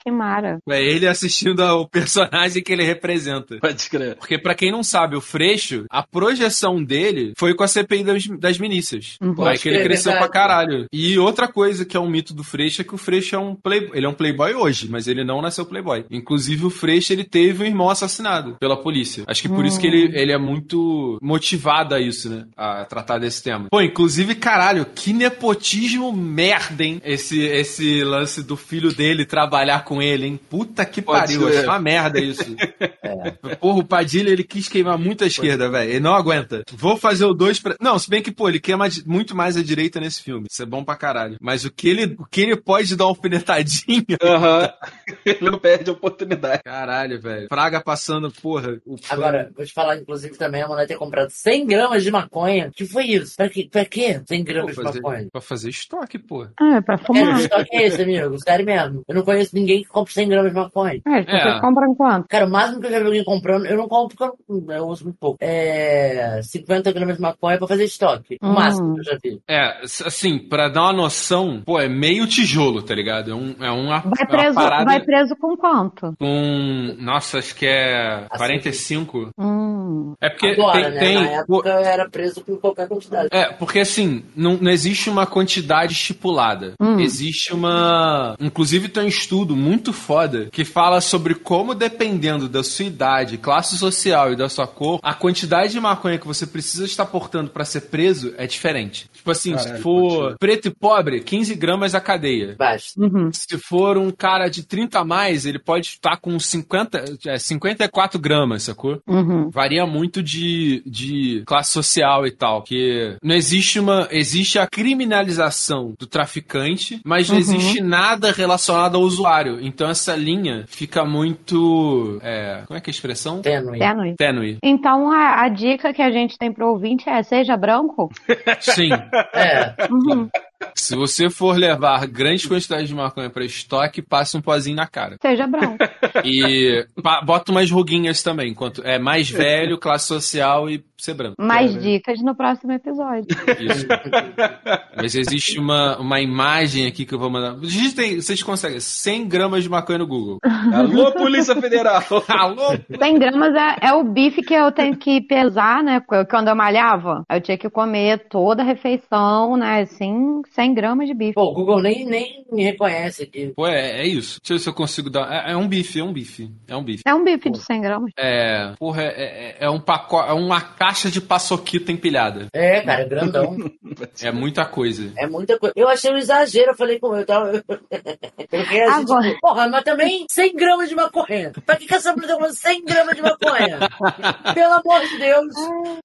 Que mara. É ele assistindo ao personagem que ele representa. Pode crer. Porque pra quem não sabe, o Freixo, a projeção dele foi com a CPI das, das milícias. Uhum. Aí Pode que ele cresceu verdade. pra caralho. E outra coisa que é um mito do Freixo é que o Freixo é um play, ele é um playboy hoje, mas ele não nasceu playboy. Inclusive o Freixo, ele teve um irmão assassinado pela polícia. Acho que por isso que ele, ele é muito motivado a isso, né? A tratar desse tema. Pô, inclusive, caralho, que nepotismo merda, hein? Esse, esse lance do filho dele trabalhar com ele, hein? Puta que Pode pariu, ser. achei uma merda isso. Porra, o Padilha, ele quis queimar muito a esquerda, velho. Ele não aguenta. Vou fazer o 2 pra... Não, se bem que, pô, ele queima muito mais a direita nesse filme. Isso é bom pra caralho. Mas o que ele, o que ele pode dar uma alfinetadinha... Aham. Ele não perde a oportunidade. Caralho, velho. Praga passando, porra. Agora, vou te falar, inclusive, também a mulher ter comprado 100 gramas de maconha. que foi isso? Pra quê? Pra quê? 100 Pô, gramas de fazer, maconha. pra fazer estoque, pô. Ah, é pra Cara, fumar. que estoque é esse, amigo? Sério mesmo. Eu não conheço ninguém que compre 100 gramas de maconha. É, vocês É. compram quanto? Cara, o máximo que eu já vi alguém comprando, eu não compro porque eu, eu uso muito pouco. É 50 gramas de maconha pra fazer estoque. O Hum. máximo que eu já vi. É, assim, pra dar uma noção, pô, é meio tijolo, tá ligado? É, um, é uma, Vai é uma preso, parada vai preso com quanto? com. Nossa, acho que é 45. Hum. Hum. É porque Agora, tem. né? tem- Na época era preso com qualquer quantidade. É, porque assim, não, não existe uma quantidade estipulada. Hum. Existe uma. Inclusive, tem um estudo muito foda que fala sobre como, dependendo da sua idade, classe social e da sua cor, a quantidade de maconha que você precisa estar portando pra ser preso é diferente. Tipo assim, Caralho, se for preto e pobre, 15 gramas a cadeia. Basta. Uhum. Se for um cara de 30 a mais, ele pode estar com 50, é, 54 gramas, sacou? Uhum. Varia muito de, de classe social e tal. Que não existe uma. Existe a criminalização do traficante, mas não Uhum. existe nada relacionado ao usuário. Então essa linha fica muito. é, como é que é a expressão? Tênue. Tênue. Tênue. Então a, a dica que a gente tem pro ouvinte é seja branco. Sim. É. Uhum. Se você for levar grandes quantidades de maconha para estoque, passa um pozinho na cara. Seja branco. E bota umas ruguinhas também. Enquanto é mais velho, classe social e ser branco. Mais dicas no próximo episódio. Isso. Mas existe uma, uma imagem aqui que eu vou mandar. Digitem, vocês conseguem 100 gramas de maconha no Google. Alô, Polícia Federal! Alô? 100 gramas é, é o bife que eu tenho que pesar, né? Porque Quando eu malhava, eu tinha que comer toda a refeição, né? Assim, 100 gramas de bife. Pô, o Google nem, nem me reconhece aqui. Pô, é, é isso. Deixa eu ver se eu consigo dar. É, é um bife, é um bife. É um bife. É um bife de 100 gramas. É. Porra, é, é, é um pacote. É uma caixa de paçoquita empilhada. É, cara, é grandão. É muita coisa. É muita coisa. Eu achei um exagero, eu falei com ele. Eu tava... Eu fiquei assim, Agora. tipo, porra, mas também 100 gramas de maconha. Pra que, que essa mulher tá falando 100 gramas de maconha? Pelo amor de Deus.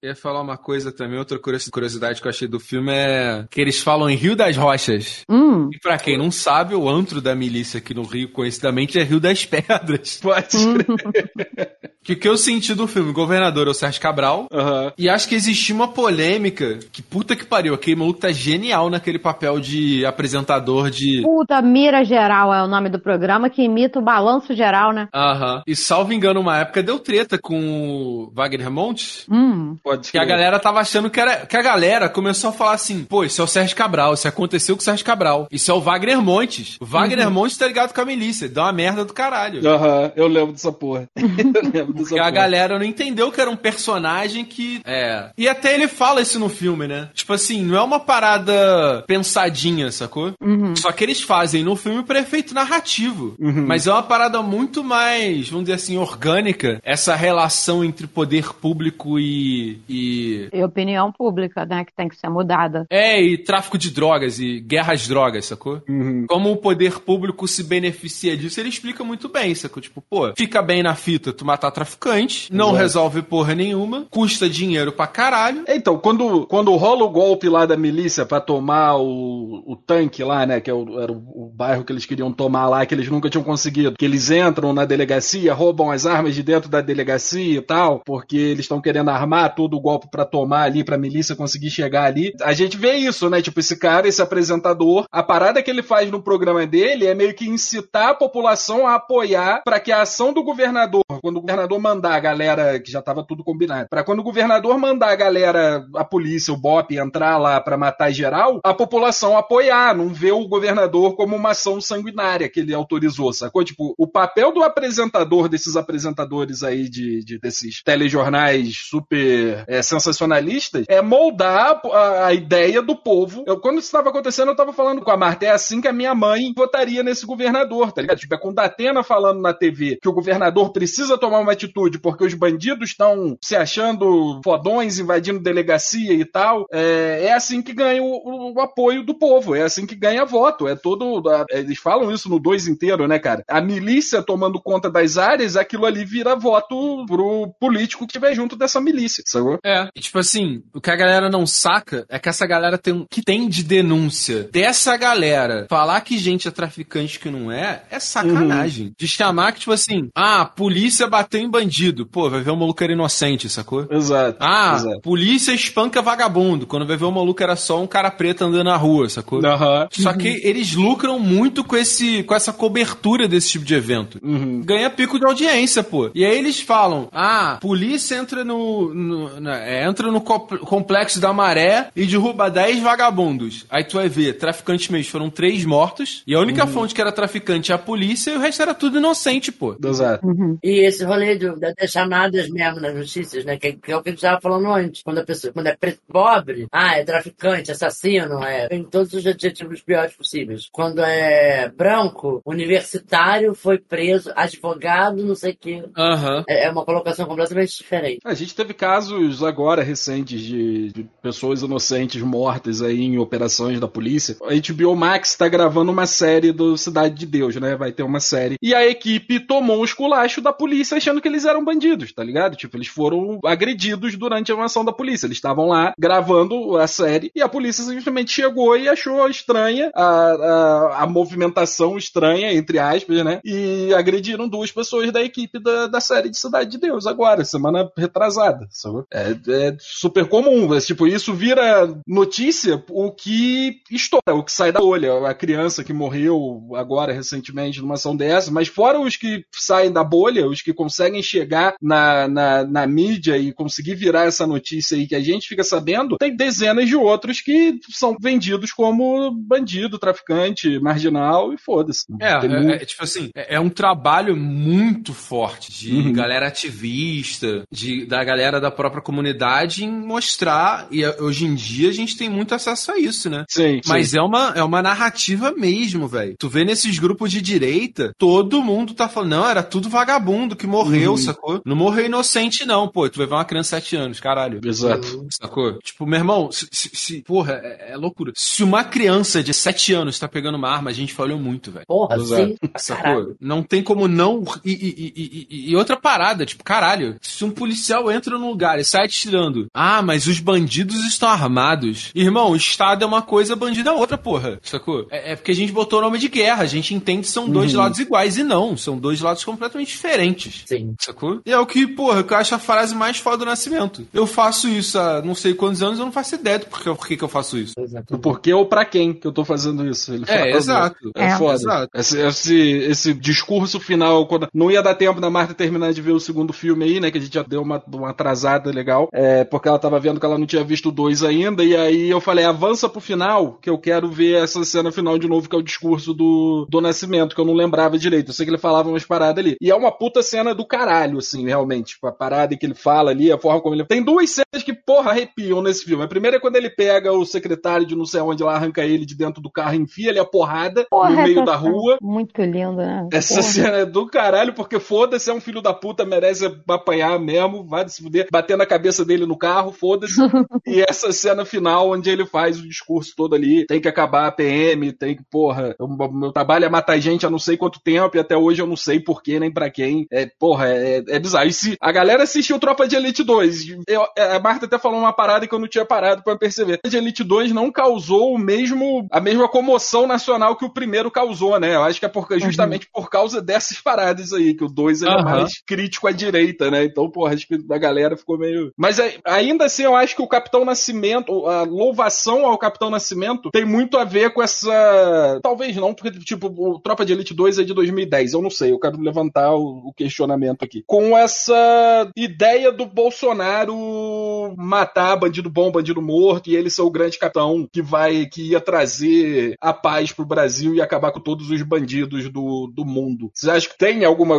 Eu ia falar uma coisa também, outra curiosi- curiosidade que eu achei do filme é que eles falam em Rio das Rochas. Hum. E pra quem não sabe, o antro da milícia aqui no Rio, conhecidamente, é Rio das Pedras. Pode crer. Que o que eu senti do filme, o governador é o Sérgio Cabral. Aham. E acho que existia uma polêmica que puta que pariu. Aquele maluco tá genial naquele papel de apresentador de. Puta, Mira Geral é o nome do programa que imita o balanço geral, né? Aham. E salvo engano, uma época deu treta com o Wagner Montes. Hum. Pode Que a galera tava achando que era. Que a galera começou a falar assim: pô, isso é o Sérgio Cabral, isso aconteceu com o Sérgio Cabral. Isso é o Wagner Montes. O Wagner Montes tá ligado com a milícia. Dá uma merda do caralho. Aham, eu lembro dessa porra. eu lembro dessa Porque a porra. galera não entendeu que era um personagem que. É. E até ele fala isso no filme, né? Tipo assim, não é uma parada pensadinha, sacou? Só que eles fazem no filme para efeito narrativo. Mas é uma parada muito mais, vamos dizer assim, orgânica. Essa relação entre poder público e. e E opinião pública, né? Que tem que ser mudada. é, e tráfico de drogas e guerra às drogas, sacou? Uhum. Como o poder público se beneficia disso, ele explica muito bem, sacou? Tipo, pô, fica bem na fita tu matar traficante, não Exato. resolve porra nenhuma, custa dinheiro pra caralho. Então, quando, quando rola o golpe lá da milícia pra tomar o, o tanque lá, né? Que é o- era o, o bairro que eles queriam tomar lá, que eles nunca tinham conseguido. Que eles entram na delegacia, roubam as armas de dentro da delegacia e tal, porque eles estão querendo armar todo o golpe pra tomar ali, pra milícia conseguir chegar ali. A gente vê isso, né? Tipo, esse cara, esse apresentador, a parada que ele faz no programa dele é meio que incitar a população a apoiar pra que a ação do governador, quando o governador mandar a galera, que já tava tudo combinado, pra quando o governador mandar a galera, a polícia, o BOP, entrar lá pra matar geral, a população apoiar, não ver o governador como uma ação sanguinária que ele autorizou, sacou? Tipo, o papel do apresentador, desses apresentadores aí de, de- desses telejornais super é, sensacionalistas, é moldar a, a ideia do povo. Eu, quando estava acontecendo, eu tava falando com a Marta, é assim que a minha mãe votaria nesse governador, tá ligado? Tipo, é com o Datena falando na TV que o governador precisa tomar uma atitude porque os bandidos estão se achando fodões, invadindo delegacia e tal. É, é assim que ganha o, o- o apoio do povo, é assim que ganha voto. É todo. a- eles falam isso no 2 inteiro, né, cara? A milícia tomando conta das áreas, aquilo ali vira voto pro político que estiver junto dessa milícia, sacou? É. E, tipo assim, o que a galera não saca é que essa galera tem que tem de denúncia dessa galera falar que gente é traficante que não é, é sacanagem. De chamar que, tipo assim, ah, polícia bateu em bandido. Pô, vai ver o maluco era inocente, sacou? Exato. Ah, exato. polícia espanca vagabundo. Quando vai ver o maluco era só um cara preto andando na rua, sacou? Aham. Só que eles lucram muito com, esse, com essa cobertura desse tipo de evento. Uhum. Ganha pico de audiência, pô. E aí eles falam: ah, polícia entra no. no- é, entra no co- complexo da maré e derruba 10 vagabundos. Aí tu vai ver, traficantes mesmo foram três mortos. E a única fonte que era traficante é a polícia e o resto era tudo inocente, pô. Exato. E esse rolê do- da- das chamadas mesmo nas notícias, né? Que, que é o que a gente estava falando antes. Quando a pessoa, quando é preto, pobre, ah, é traficante, assassino, é. Tem todos os adjetivos piores possíveis. Quando é branco, universitário, foi preso, advogado, não sei o quê. Aham. É, é uma colocação completamente diferente. A gente teve casos agora recentes de, de pessoas inocentes mortas aí em operações da polícia. A HBO Max tá gravando uma série do Cidade de Deus, né? Vai ter uma série. E a equipe tomou um esculacho da polícia achando que eles eram bandidos, tá ligado? Tipo, eles foram agredidos durante a ação da polícia. Eles estavam lá gravando a série e a polícia simplesmente chegou e achou estranha a, a, a movimentação estranha, entre aspas, né? E agrediram duas pessoas da equipe da, da série de Cidade de Deus agora, semana retrasada. É, é super comum. mas, tipo, isso vira notícia o que estoura, o que sai da bolha. A criança que morreu agora recentemente numa ação dessa, mas fora os que saem da bolha, os que conseguem chegar na, na, na mídia e conseguir virar essa notícia aí que a gente fica sabendo, tem dezenas de outros que são vendidos como bandido, traficante, marginal e foda-se. É, é, muito- é, tipo assim, é, é um trabalho muito forte de Uhum. galera ativista, de, da galera da própria comunidade em mostrar, e é, hoje em dia a gente tem muito acesso a isso, né? Sim, Mas sim. é uma, é uma narrativa mesmo, velho. Tu vê nesses grupos de direita, todo mundo tá falando, não, era tudo vagabundo que morreu, Uhum. sacou? Não morreu inocente, não, pô. Tu vai ver uma criança de 7 anos, caralho. Exato. Sacou? Tipo, meu irmão, se, se- se- porra, é, é loucura. Se uma criança de 7 anos tá pegando uma arma, a gente falhou muito, velho. Porra, Exato. sim. Sacou? caralho. Não tem como não. E, e- e- e- e outra parada, tipo, caralho, se um policial entra num lugar e sai atirando, ah, mas os bandidos estão armados. Irmão, o Estado é uma coisa, bandido é outra, porra. Sacou? É, é porque a gente botou o nome de guerra, a gente entende que são dois lados iguais e não, são dois lados completamente diferentes. Sim. Sacou? E é o que, porra, que eu acho a frase mais foda do nascimento. Eu faço isso há não sei quantos anos, eu não faço ideia do porquê, por que eu faço isso. Exato. O porquê ou pra quem que eu tô fazendo isso. Ele É, fala, exato. É, É. foda. Exato. Esse, esse, esse discurso final, quando não ia dar tempo da Marta terminar de ver o segundo filme aí, né? Que a gente já deu uma, uma atrasada legal, é, porque ela tava vendo que ela não tinha visto o dois ainda, e aí eu falei, avança pro final, que eu quero ver essa cena final de novo, que é o discurso do, do Nascimento, que eu não lembrava direito. Eu sei que ele falava umas paradas ali. E é uma puta cena do caralho, assim, realmente. Tipo, a parada que ele fala ali, a forma como ele. Tem duas cenas que, porra, arrepiam nesse filme. A primeira é quando ele pega o secretário de não sei onde lá, arranca ele de dentro do carro, enfia ele a porrada Porra, no meio da rua. Muito lindo, né? Essa Porra. cena é do caralho, porque foda-se, é um filho da puta, merece apanhar mesmo, vai se fuder, bater na cabeça dele no carro, foda-se. e essa cena final, onde ele faz o discurso todo ali, tem que acabar a PM, tem que, porra, o meu trabalho é matar gente há não sei quanto tempo, e até hoje eu não sei porquê, nem pra quem. É, porra, é, é bizarro. E se a galera assistiu Tropa de Elite 2, eu- a Marta até falou uma parada que eu não tinha parado pra perceber. Tropa de Elite 2 não causou o mesmo, a mesma comoção nacional que o primeiro causou, né? Eu acho que é por- justamente por causa dessas paradas aí, que o 2 ele é mais crítico à direita, né? Então, porra, acho que a galera ficou meio. Mas é, ainda assim, eu acho que o Capitão Nascimento, a louvação ao Capitão Nascimento tem muito a ver com essa. Talvez não, porque, tipo, o Tropa de Elite 2 é de 2010, eu não sei, eu quero levantar o, questionamento aqui. Com essa ideia do Bolsonaro matar bandido bom, bandido morto, e ele ser o grande capitão que vai, que ia trazer a paz pro Brasil e acabar com todos os bandidos do, do mundo. Você acha que tem alguma,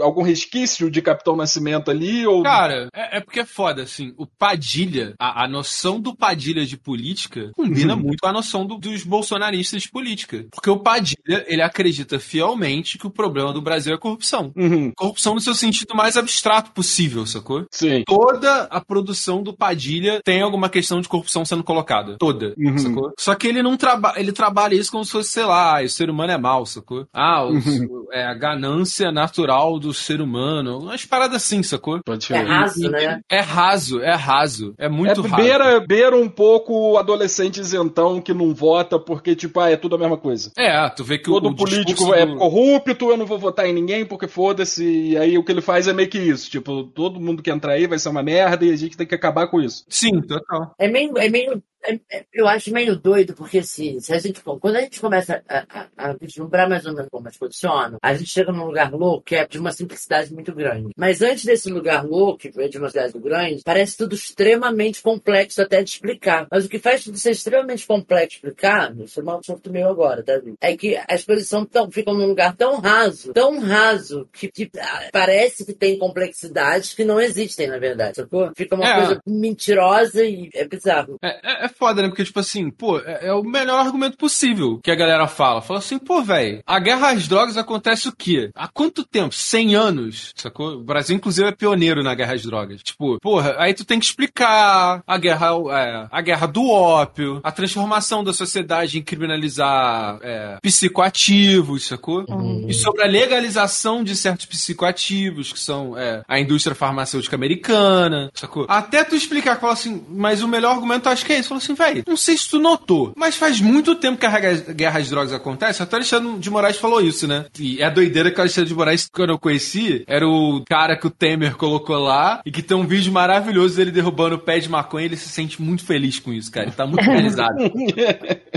algum resquício de Capitão Nascimento ali? Ou... Cara, é, é porque é foda, assim. O Padilha, a, a noção do Padilha de política combina muito com a noção do- dos bolsonaristas de política. Porque o Padilha, ele acredita fielmente que o problema do Brasil é corrupção. Uhum, Corrupção no seu sentido mais abstrato possível, sacou? sim. Toda a produção do Padilha tem alguma questão de corrupção sendo colocada. Toda, Uhum. sacou? Só que ele não trabalha, ele trabalha isso como se fosse, sei lá, o ser humano é mau, sacou? Ah, os- Uhum. é a ganância natural do ser humano. Umas paradas assim, sacou? Pode É ser. raso, né? É raso, é raso. É É, muito raso. beira, beira um pouco o adolescente isentão que não vota porque, tipo, ah, é tudo a mesma coisa. É, tu vê que Todo o, o político é do- corrupto, eu não vou votar em ninguém porque foda-se. E aí o que ele faz é meio que isso. Tipo, todo mundo que entrar aí vai ser uma merda e a gente tem que acabar com isso. Sim, total. É meio, é meio é- é- eu acho meio doido, porque assim, se a gente, quando a gente começa a, a, a vislumbrar mais ou menos como as funcionam, a gente chega num lugar louco que é de uma simplicidade muito grande. Mas antes desse lugar louco, que é de uma cidade grande, parece tudo extremamente complexo até de explicar. Mas o que faz tudo ser extremamente complexo de explicar, isso é um assunto meu agora, tá? Viu? É que as coisas são tão, ficam num lugar tão raso, tão raso, que, que, ah, parece que tem complexidades que não existem, na verdade, sacou? Fica uma É. coisa mentirosa e é bizarro. É, é, é foda, né? Porque, tipo assim, pô, é, é o melhor argumento possível que a galera fala. Fala assim, pô, velho, a guerra às drogas acontece o quê? Há quanto tempo? 100 anos, sacou? O Brasil, inclusive, é pioneiro na guerra às drogas. Tipo, porra, aí tu tem que explicar a guerra, é, a guerra do ópio, a transformação da sociedade em criminalizar é, psicoativos, sacou? E sobre a legalização de certos psicoativos, que são é, a indústria farmacêutica americana, sacou? Até tu explicar, fala assim, mas o melhor argumento eu acho que é esse. Fala assim, velho, não sei se tu notou, mas faz muito tempo que a guerra às drogas acontece. Até o Alexandre de Moraes falou isso, né? E é doideira que o Alexandre de Moraes, quando eu conheci, era o cara que o Temer colocou lá e que tem um vídeo maravilhoso dele derrubando o pé de maconha. Ele se sente muito feliz com isso, cara. Ele tá muito realizado.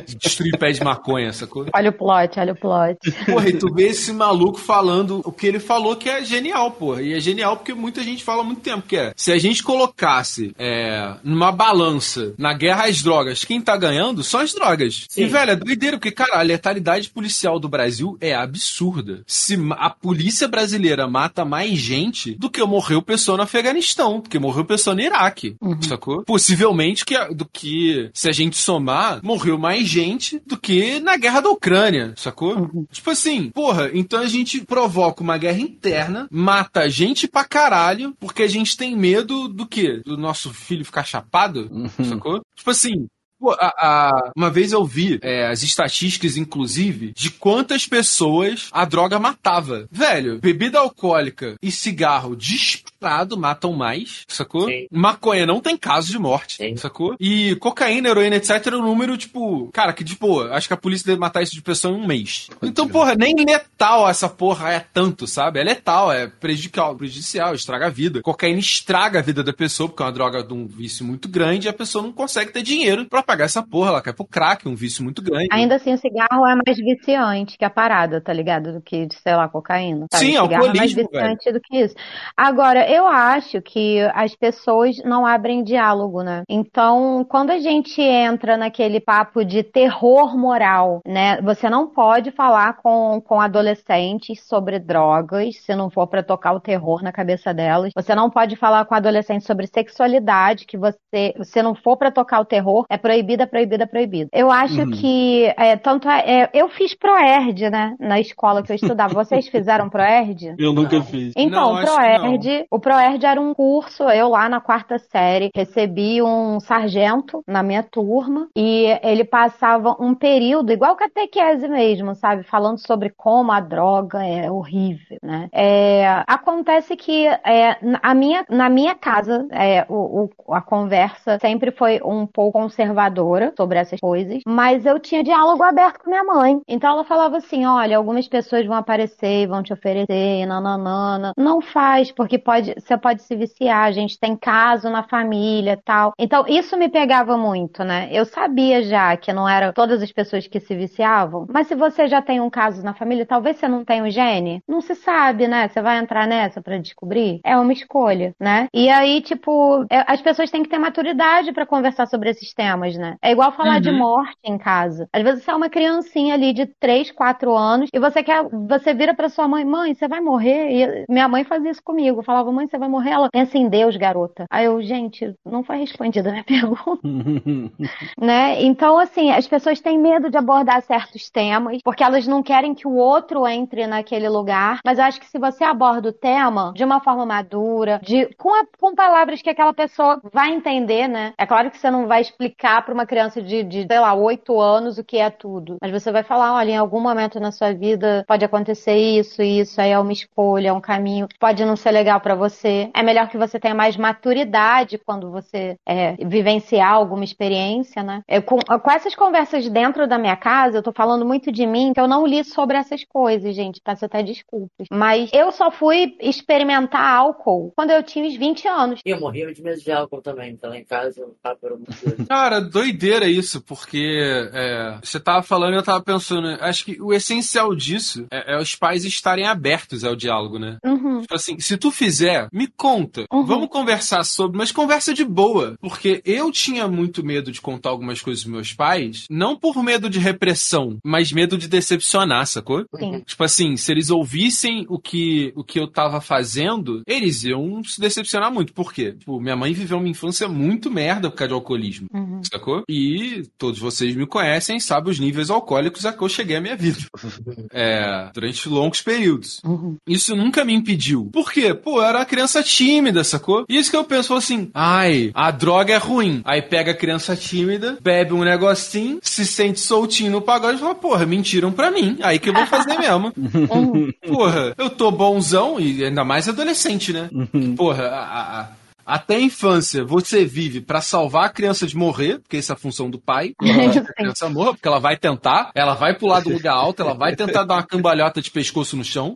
de destruir pé de maconha, sacou? Olha o plot, olha o plot. Porra, e tu vê esse maluco falando o que ele falou que é genial, porra. E é genial porque muita gente fala há muito tempo, que é, se a gente colocasse é, numa balança na guerra às drogas, quem tá ganhando são as drogas. Sim. E, velho, é doideira, porque, cara, a letalidade policial do Brasil é absurda. Se a polícia brasileira mata mais gente do que morreu pessoa no Afeganistão, do que morreu pessoa no Iraque, sacou? Possivelmente que, do que, se a gente somar, morreu mais gente do que na guerra da Ucrânia, sacou? Tipo assim, porra, então a gente provoca uma guerra interna, mata gente pra caralho, porque a gente tem medo do quê? Do nosso filho ficar chapado, sacou? Tipo assim, assim, Pô, a- a- uma vez eu vi é, as estatísticas, inclusive, de quantas pessoas a droga matava. Velho, bebida alcoólica e cigarro disparado matam mais, sacou? Sim. Maconha não tem caso de morte, Sim. sacou? E cocaína, heroína, etc. é um número, tipo, cara, que de boa. Acho que a polícia deve matar isso de pessoa em um mês. Então, porra, nem letal essa porra é tanto, sabe? É letal, é prejudicial, prejudicial, estraga a vida. Cocaína estraga a vida da pessoa, porque é uma droga de um vício muito grande e a pessoa não consegue ter dinheiro pra pagar essa porra. Ela cai pro crack, um vício muito grande. Ainda assim, o cigarro é mais viciante que a parada, tá ligado? Do que, sei lá, cocaína. sabe? Sim, o cigarro é mais viciante do que isso. Agora, eu acho que as pessoas não abrem diálogo, né? Então, quando a gente entra naquele papo de terror moral, né? Você não pode falar com, com adolescentes sobre drogas, se não for pra tocar o terror na cabeça delas. Você não pode falar com adolescentes sobre sexualidade, que você, se não for pra tocar o terror, é proibida, proibida, proibida. Eu acho Uhum. que, é, tanto é, é, eu fiz Proerd, né? Na escola que eu estudava. Vocês fizeram Proerd? Eu nunca fiz. Então, Não, o Proerd, o Proerd era um curso, eu lá na quarta série, recebi um sargento na minha turma e ele passava um período, igual catequese mesmo, sabe? Falando sobre como a droga é horrível, né? É, acontece que é, na- a minha, na minha casa, é, o, o- a conversa sempre foi um pouco conservadora sobre essas coisas, mas eu tinha diálogo aberto com minha mãe. Então ela falava assim: olha, algumas pessoas vão aparecer e vão te oferecer, nananana. Não faz, porque pode, você pode se viciar, a gente tem caso na família tal. Então isso me pegava muito, né? Eu sabia já que não eram todas as pessoas que se viciavam, mas se você já tem um caso na família, talvez você não tenha o gene, não se sabe, né? Você vai entrar nessa pra descobrir? É uma escolha, né? E aí, tipo, é- as pessoas têm que ter maturidade pra conversar sobre esses temas, né? É igual falar de morte em casa. Às vezes você é uma criancinha ali de 3, 4 anos e você quer, você vira pra sua mãe, mãe, você vai morrer? E minha mãe fazia isso comigo. Falava, mãe, você vai morrer? Ela, pensa em Deus, garota. Aí eu, gente, não foi respondida a minha pergunta né? Então, assim, as pessoas têm medo de abordar certos temas, porque elas não querem que o outro entre naquele lugar. Mas eu acho que se você aborda o tema de uma forma madura, de com, a- com palavras que aquela pessoa vai entender, né? É claro que você não vai explicar para uma criança de, de, sei lá, oito anos o que é tudo. Mas você vai falar, olha, em algum momento na sua vida pode acontecer isso, isso, aí é uma escolha, é um caminho, pode não ser legal para você. É melhor que você tenha mais maturidade quando você é, vivenciar alguma experiência, né? Eu, com, com essas conversas dentro da minha casa, eu tô falando muito de mim, que eu não li sobre essas coisas, gente. Peço até desculpas. Mas eu só fui experimentar álcool quando eu tinha uns 20 anos. E eu morria de medo de álcool também, então lá em casa eu era muito doido. Cara, doideira isso, porque é, você tava falando e eu tava pensando, acho que o essencial disso é, é os pais estarem abertos ao diálogo, né? Uhum. Tipo assim, se tu fizer, me conta. Uhum. Vamos conversar sobre, mas conversa de boa. Porque eu tinha muito medo de contar algumas coisas pros meus pais, não por medo de repressão, mas medo de decepcionar, sacou? Sim. Tipo assim, se eles ouvissem o que, o que eu tava fazendo, eles iam se decepcionar muito. Por quê? Tipo, minha mãe viveu uma infância muito merda por causa de alcoolismo. Uhum. Sacou? E todos vocês me conhecem, sabem os níveis alcoólicos a que eu cheguei à minha vida. É, durante longos períodos. Uhum. Isso nunca me impediu. Por quê? Pô, eu era uma criança tímida, sacou? E isso que eu penso assim: ai, a droga é ruim. Aí pega a criança tímida, bebe um negocinho, se sente soltinho no pagode e fala, porra, mentiram pra mim. Aí que eu vou fazer mesmo. Uhum. Porra, eu tô bonzão, e ainda mais adolescente, né? Porra, a- a- a- até a infância você vive pra salvar a criança de morrer, porque essa é a função do pai. A criança morra, porque ela vai tentar, ela vai pular do lugar alto, ela vai tentar dar uma cambalhota de pescoço no chão.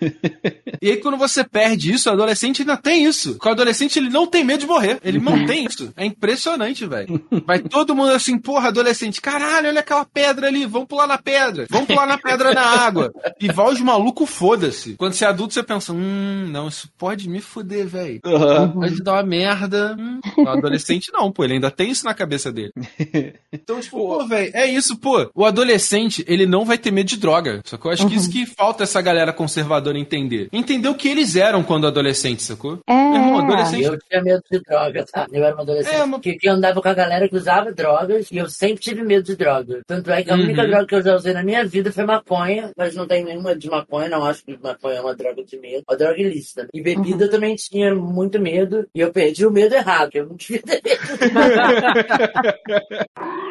E aí, quando você perde isso, o adolescente ainda tem isso. Porque o adolescente ele não tem medo de morrer. Ele mantém isso. É impressionante, velho. Vai todo mundo assim, porra, adolescente, caralho, olha aquela pedra ali, vamos pular na pedra. Vamos pular na pedra na água. E vai os malucos, foda-se. Quando você é adulto, você pensa, hum, não, isso pode me fuder, velho. Pode dar uma merda. Hum. O adolescente não, pô, ele ainda tem isso na cabeça dele. Então, tipo, pô, velho, é isso, pô. O adolescente, ele não vai ter medo de droga, sacou? Acho que isso que falta essa galera conservadora entender. Entender o que eles eram quando adolescentes, sacou? É. Meu irmão, adolescente. Eu tinha medo de droga, tá? Eu era uma adolescente É, que, que andava com a galera que usava drogas e eu sempre tive medo de droga. Tanto é que a única Uhum. droga que eu já usei na minha vida foi maconha, mas não tem nenhuma de maconha, não acho que maconha é uma droga de medo. Uma droga ilícita. E bebida eu também tinha muito medo e eu perdi o medo errado, eu não devia ter medo.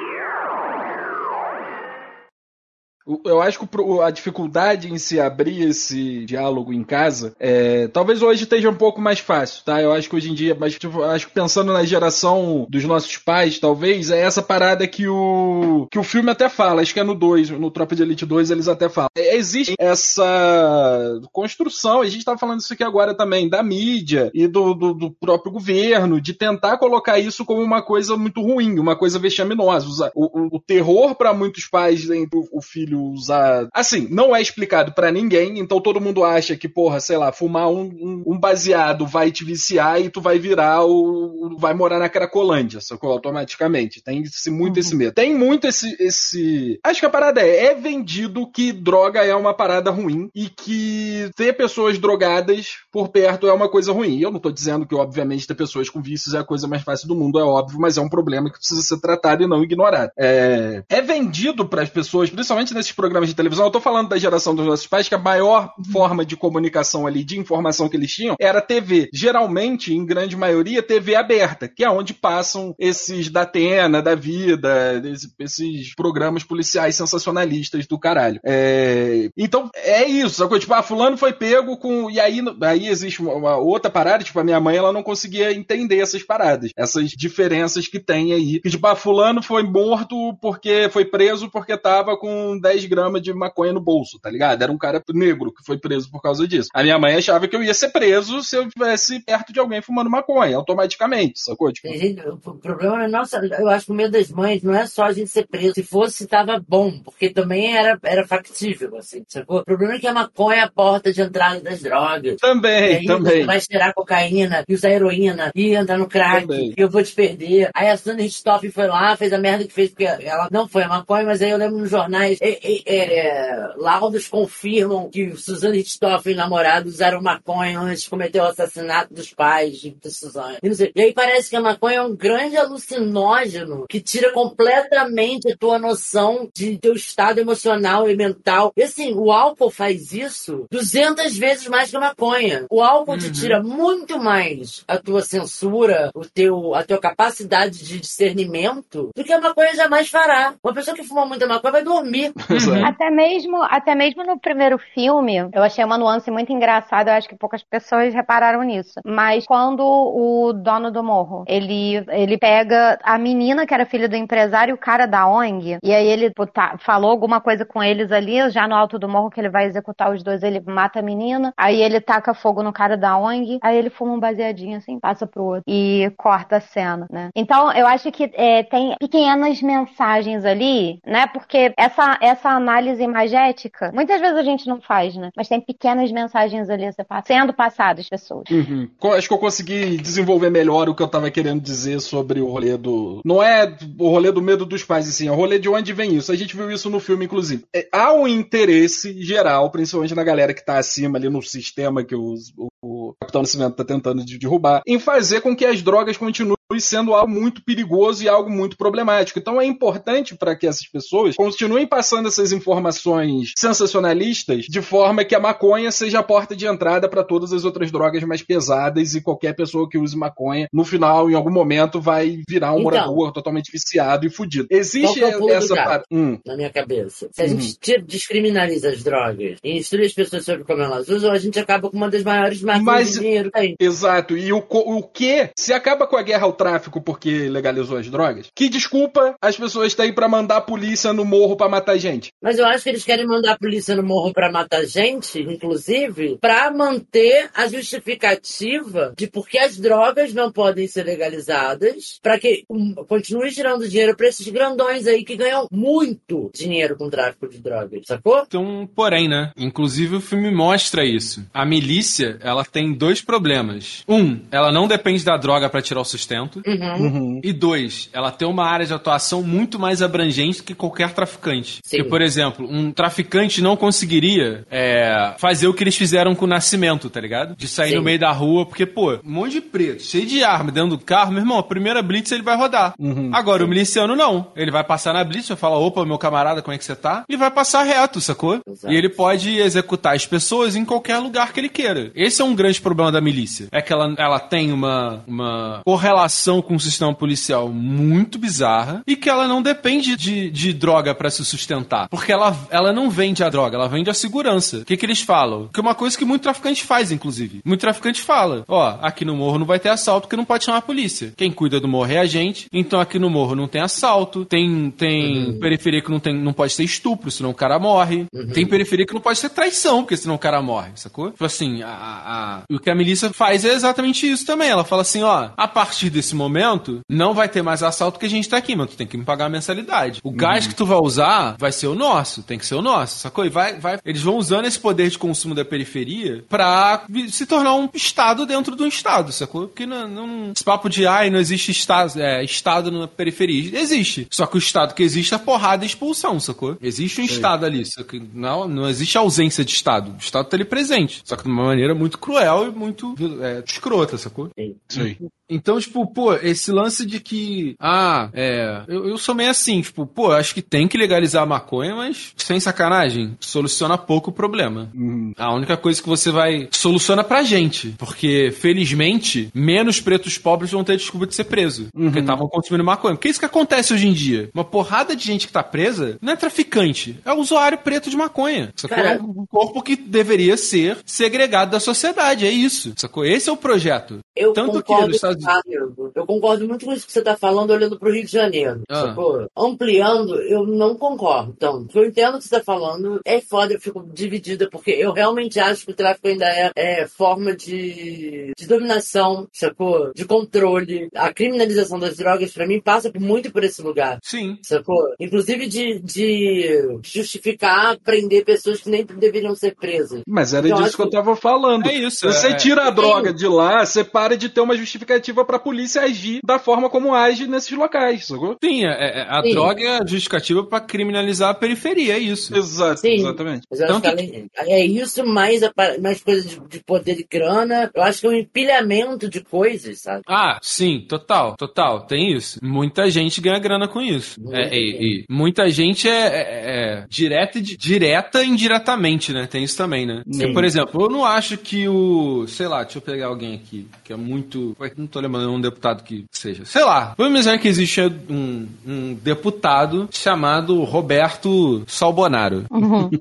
Eu acho que a dificuldade em se abrir esse diálogo em casa, é, talvez hoje esteja um pouco mais fácil, tá? Eu acho que hoje em dia, mas tipo, acho que pensando na geração dos nossos pais, talvez, é essa parada que o que o filme até fala, acho que é no 2, no Tropa de Elite 2 eles até falam. É, existe essa construção, a gente tá falando isso aqui agora também, da mídia e do, do, do próprio governo, de tentar colocar isso como uma coisa muito ruim, uma coisa vexaminosa. O, o, o terror para muitos pais o, o filho usar. Assim, não é explicado pra ninguém, então todo mundo acha que, porra, sei lá, fumar um, um, um baseado vai te viciar e tu vai virar o. vai morar na Cracolândia, sacou? Automaticamente. Tem esse, muito esse medo. Tem muito esse, esse. Acho que a parada é, é vendido que droga é uma parada ruim e que ter pessoas drogadas por perto é uma coisa ruim. Eu não tô dizendo que, obviamente, ter pessoas com vícios é a coisa mais fácil do mundo, é óbvio, mas é um problema que precisa ser tratado e não ignorado. É, é vendido para as pessoas, principalmente nesses programas de televisão. Eu tô falando da geração dos nossos pais, que a maior forma de comunicação ali, de informação que eles tinham, era TV. Geralmente, em grande maioria, TV aberta, que é onde passam esses da Atena, da vida, esse- esses programas policiais sensacionalistas do caralho. É, então, é isso. Sacou? Tipo, ah, fulano foi pego com. E aí, aí existe uma, uma outra parada, tipo, a minha mãe ela não conseguia entender essas paradas, essas diferenças que tem aí. Que, tipo, ah, fulano foi morto porque foi preso porque tava com 10 gramas de maconha no bolso, tá ligado? Era um cara negro que foi preso por causa disso. A minha mãe achava que eu ia ser preso se eu estivesse perto de alguém fumando maconha, automaticamente, sacou? Tipo, gente- o problema é nossa, eu acho que o medo das mães não é só a gente ser preso. Se fosse, tava bom, porque também era, era factível, assim, sacou? O problema é que a maconha é a porta de entrada das drogas. Também, aí também. você vai cheirar cocaína e usar heroína e entrar no crack Também. e eu vou te perder. Aí a Sandra Richthofen foi lá, fez a merda que fez, porque ela não foi a maconha, mas aí eu lembro nos jornais, é, laudos confirmam que Suzane Richthofen e namorado usaram maconha antes de cometer o assassinato dos pais de Suzane. E, aí parece que a maconha é um grande alucinógeno que tira completamente a tua noção de teu estado emocional e mental. E assim, o álcool faz isso 200 vezes mais que a maconha. O álcool te tira muito mais a tua censura, o teu, a tua capacidade de discernimento do que a maconha jamais fará. Uma pessoa que fuma muita maconha vai dormir. Exato. Até mesmo, até mesmo no primeiro filme, eu achei uma nuance muito engraçada, eu acho que poucas pessoas repararam nisso. Mas quando o dono do morro, ele, ele pega a menina que era filha do empresário e o cara da ONG, e aí ele pô, tá- falou alguma coisa com eles ali, já no alto do morro que ele vai executar os dois, ele mata a menina, aí ele taca fogo no cara da ONG, aí ele fuma um baseadinho assim, passa pro outro e corta a cena, né? Então eu acho que é, tem pequenas mensagens ali, né? Porque essa, essa análise imagética, muitas vezes a gente não faz, né? Mas tem pequenas mensagens ali sendo passadas pessoas. Uhum. Acho que eu consegui desenvolver melhor o que eu tava querendo dizer sobre o rolê do. Não é o rolê do medo dos pais, assim, é o rolê de onde vem isso. A gente viu isso no filme, inclusive. É, há um interesse geral, principalmente na galera que tá acima ali no sistema que o, o Capitão Nascimento tá tentando de- derrubar, em fazer com que as drogas continuem sendo algo muito perigoso e algo muito problemático. Então é importante para que essas pessoas continuem passando essas informações sensacionalistas de forma que a maconha seja a porta de entrada para todas as outras drogas mais pesadas e qualquer pessoa que use maconha, no final, em algum momento, vai virar um Então. morador totalmente viciado e fudido. Existe é essa par- Hum. na minha cabeça. Se a Uhum. gente tira- descriminaliza as drogas e instrui as pessoas sobre como elas usam, a gente acaba com uma das maiores Mas- de dinheiro tem. Exato. E o, o que? Se acaba com a guerra ao tráfico porque legalizou as drogas, que desculpa as pessoas têm pra mandar a polícia no morro pra matar gente? Mas eu acho que eles querem mandar a polícia no morro pra matar gente, inclusive, pra manter a justificativa de por que as drogas não podem ser legalizadas, pra que um, continue girando dinheiro pra esses grandões aí que ganham muito dinheiro com tráfico de drogas, sacou? Um porém, né? Inclusive o filme mostra isso. A milícia, ela tem dois problemas. Um, ela não depende da droga pra tirar o sustento. Uhum. E dois, ela tem uma área de atuação muito mais abrangente que qualquer traficante. Sim. Porque, por exemplo, um traficante não conseguiria é, fazer o que eles fizeram com o Nascimento, tá ligado? De sair Sim. no meio da rua, porque, pô, um monte de preto, cheio de arma dentro do carro, meu irmão, a primeira blitz ele vai rodar. Agora, o miliciano não. Ele vai passar na blitz, vai falar, opa, meu camarada, como é que você tá? E vai passar reto, sacou? Exato. E ele pode executar as pessoas em qualquer lugar que ele queira. Esse é um grande problema da milícia. É que ela, ela tem uma, uma correlação com o sistema policial muito bizarra e que ela não depende de, de droga pra se sustentar. Porque ela, ela não vende a droga, ela vende a segurança. O que, que eles falam? Que é uma coisa que muito traficante faz, inclusive. Muito traficante fala: ó, aqui no morro não vai ter assalto porque não pode chamar a polícia. Quem cuida do morro é a gente, então aqui no morro não tem assalto, tem, tem periferia que não, tem, não pode ser estupro, senão o cara morre. Tem periferia que não pode ser traição, porque senão o cara morre, sacou? Tipo assim, a, a- a- o que a milícia faz é exatamente isso também. Ela fala assim, ó, a partir desse momento, não vai ter mais assalto que a gente tá aqui, mas tu tem que me pagar a mensalidade. O gás que tu vai usar vai ser o nosso, tem que ser o nosso, sacou? E vai, vai, eles vão usando esse poder de consumo da periferia pra se tornar um estado dentro de um estado, sacou? Porque não, não, esse papo de, ai, não existe estado, é, estado na periferia. Existe. Só que o estado que existe é porrada e expulsão, sacou? Existe um estado ali, só que não, não existe ausência de estado. O estado tá ali presente. Só que de uma maneira muito cruel e muito é, escrota, sacou? Isso aí. Então, tipo, pô, esse lance de que, ah, é, eu, eu sou meio assim, tipo, pô, acho que tem que legalizar a maconha, mas sem sacanagem, soluciona pouco o problema. A única coisa que você vai soluciona pra gente, porque felizmente menos pretos pobres vão ter desculpa de ser preso, porque estavam consumindo maconha. Porque é isso que acontece hoje em dia. Uma porrada de gente que tá presa não é traficante, é usuário preto de maconha. Sacou? É um corpo que deveria ser segregado da sociedade, é isso. Sacou? Esse é o projeto. Eu Tanto que nos Estados ah, amigo, eu concordo muito com isso que você está falando olhando para o Rio de Janeiro. Ah. sacou? Ampliando, eu não concordo. Então, eu entendo o que você está falando. É foda, eu fico dividida, porque eu realmente acho que o tráfico ainda é, é forma de, de dominação, sacou? De controle. A criminalização das drogas, para mim, passa muito por esse lugar. Sim. Sacou? Inclusive de, de justificar prender pessoas que nem deveriam ser presas. Mas era Eu disso acho que eu tava falando. É isso, Você é- tira a droga de lá, você para de ter uma justificativa pra polícia agir da forma como age nesses locais, sacou? Sim, é- é- a Sim. droga é a justificativa pra criminalizar a periferia, é isso. Exato, Sim. exatamente. Que além, é isso, mais, a mais coisa de, de poder e grana. Eu acho que é um empilhamento de coisas, sabe? Ah, sim, total, total, tem isso. Muita gente ganha grana com isso. Muita É, e, gente. e muita gente é, é- é direta, e di- direta e indiretamente, né? Tem isso também, né? Sim. Por exemplo, eu não acho que o. Sei lá, deixa eu pegar alguém aqui que é muito. Tô lembrando um deputado que seja. Sei lá. Vamos imaginar que existe um, um deputado chamado Roberto Salbonaro.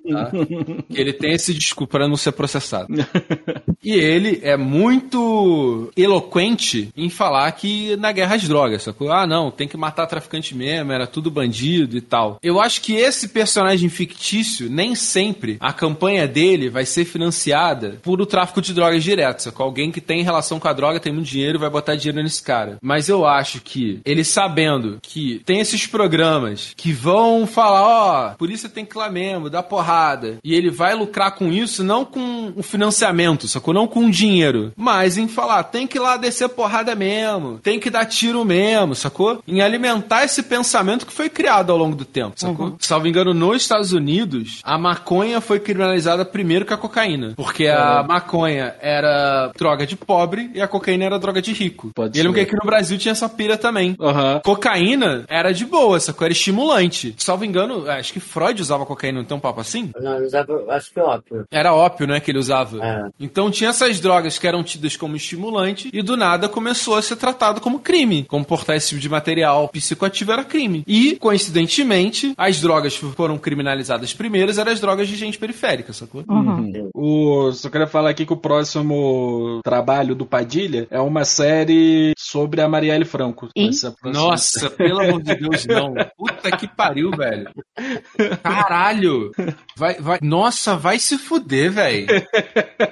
Tá? Que ele tem esse desculpa para não ser processado. e ele é muito eloquente em falar que na guerra às drogas, sacou? Ah, não, tem que matar traficante mesmo, era tudo bandido e tal. Eu acho que esse personagem fictício, nem sempre a campanha dele vai ser financiada por o tráfico de drogas direto, sacou? Alguém que tem relação com a droga, tem muito dinheiro, vai botar dinheiro nesse cara. Mas eu acho que ele sabendo que tem esses programas que vão falar, ó, oh, polícia tem que ir lá mesmo, dar porrada, e ele vai lucrar com isso, não com o financiamento, sacou? Não com o dinheiro, mas em falar, tem que ir lá descer porrada mesmo, tem que dar tiro mesmo, sacou? Em alimentar esse pensamento que foi criado ao longo do tempo, sacou? Uhum. Salvo engano, nos Estados Unidos, a maconha foi criminalizada primeiro que a cocaína, porque a maconha era droga de pobre e a cocaína era droga de rico. Pode e eu lembro que aqui no Brasil tinha essa pira também. Uhum. Cocaína era de boa, sacou? Era estimulante. Salvo engano, acho que Freud usava cocaína, não tem um papo assim? Não, ele usava, acho que ópio. Era ópio, né, que ele usava. É. Então tinha essas drogas que eram tidas como estimulante e do nada começou a ser tratado como crime. Como portar esse tipo de material psicoativo era crime. E, coincidentemente, as drogas que foram criminalizadas primeiras eram as drogas de gente periférica, sacou? Uhum. O, só queria falar aqui que o próximo trabalho do Padilha é uma série sobre a Marielle Franco. Nossa, pelo amor de Deus, não. Puta que pariu, velho. Caralho. Vai, vai. Nossa, vai se fuder, velho.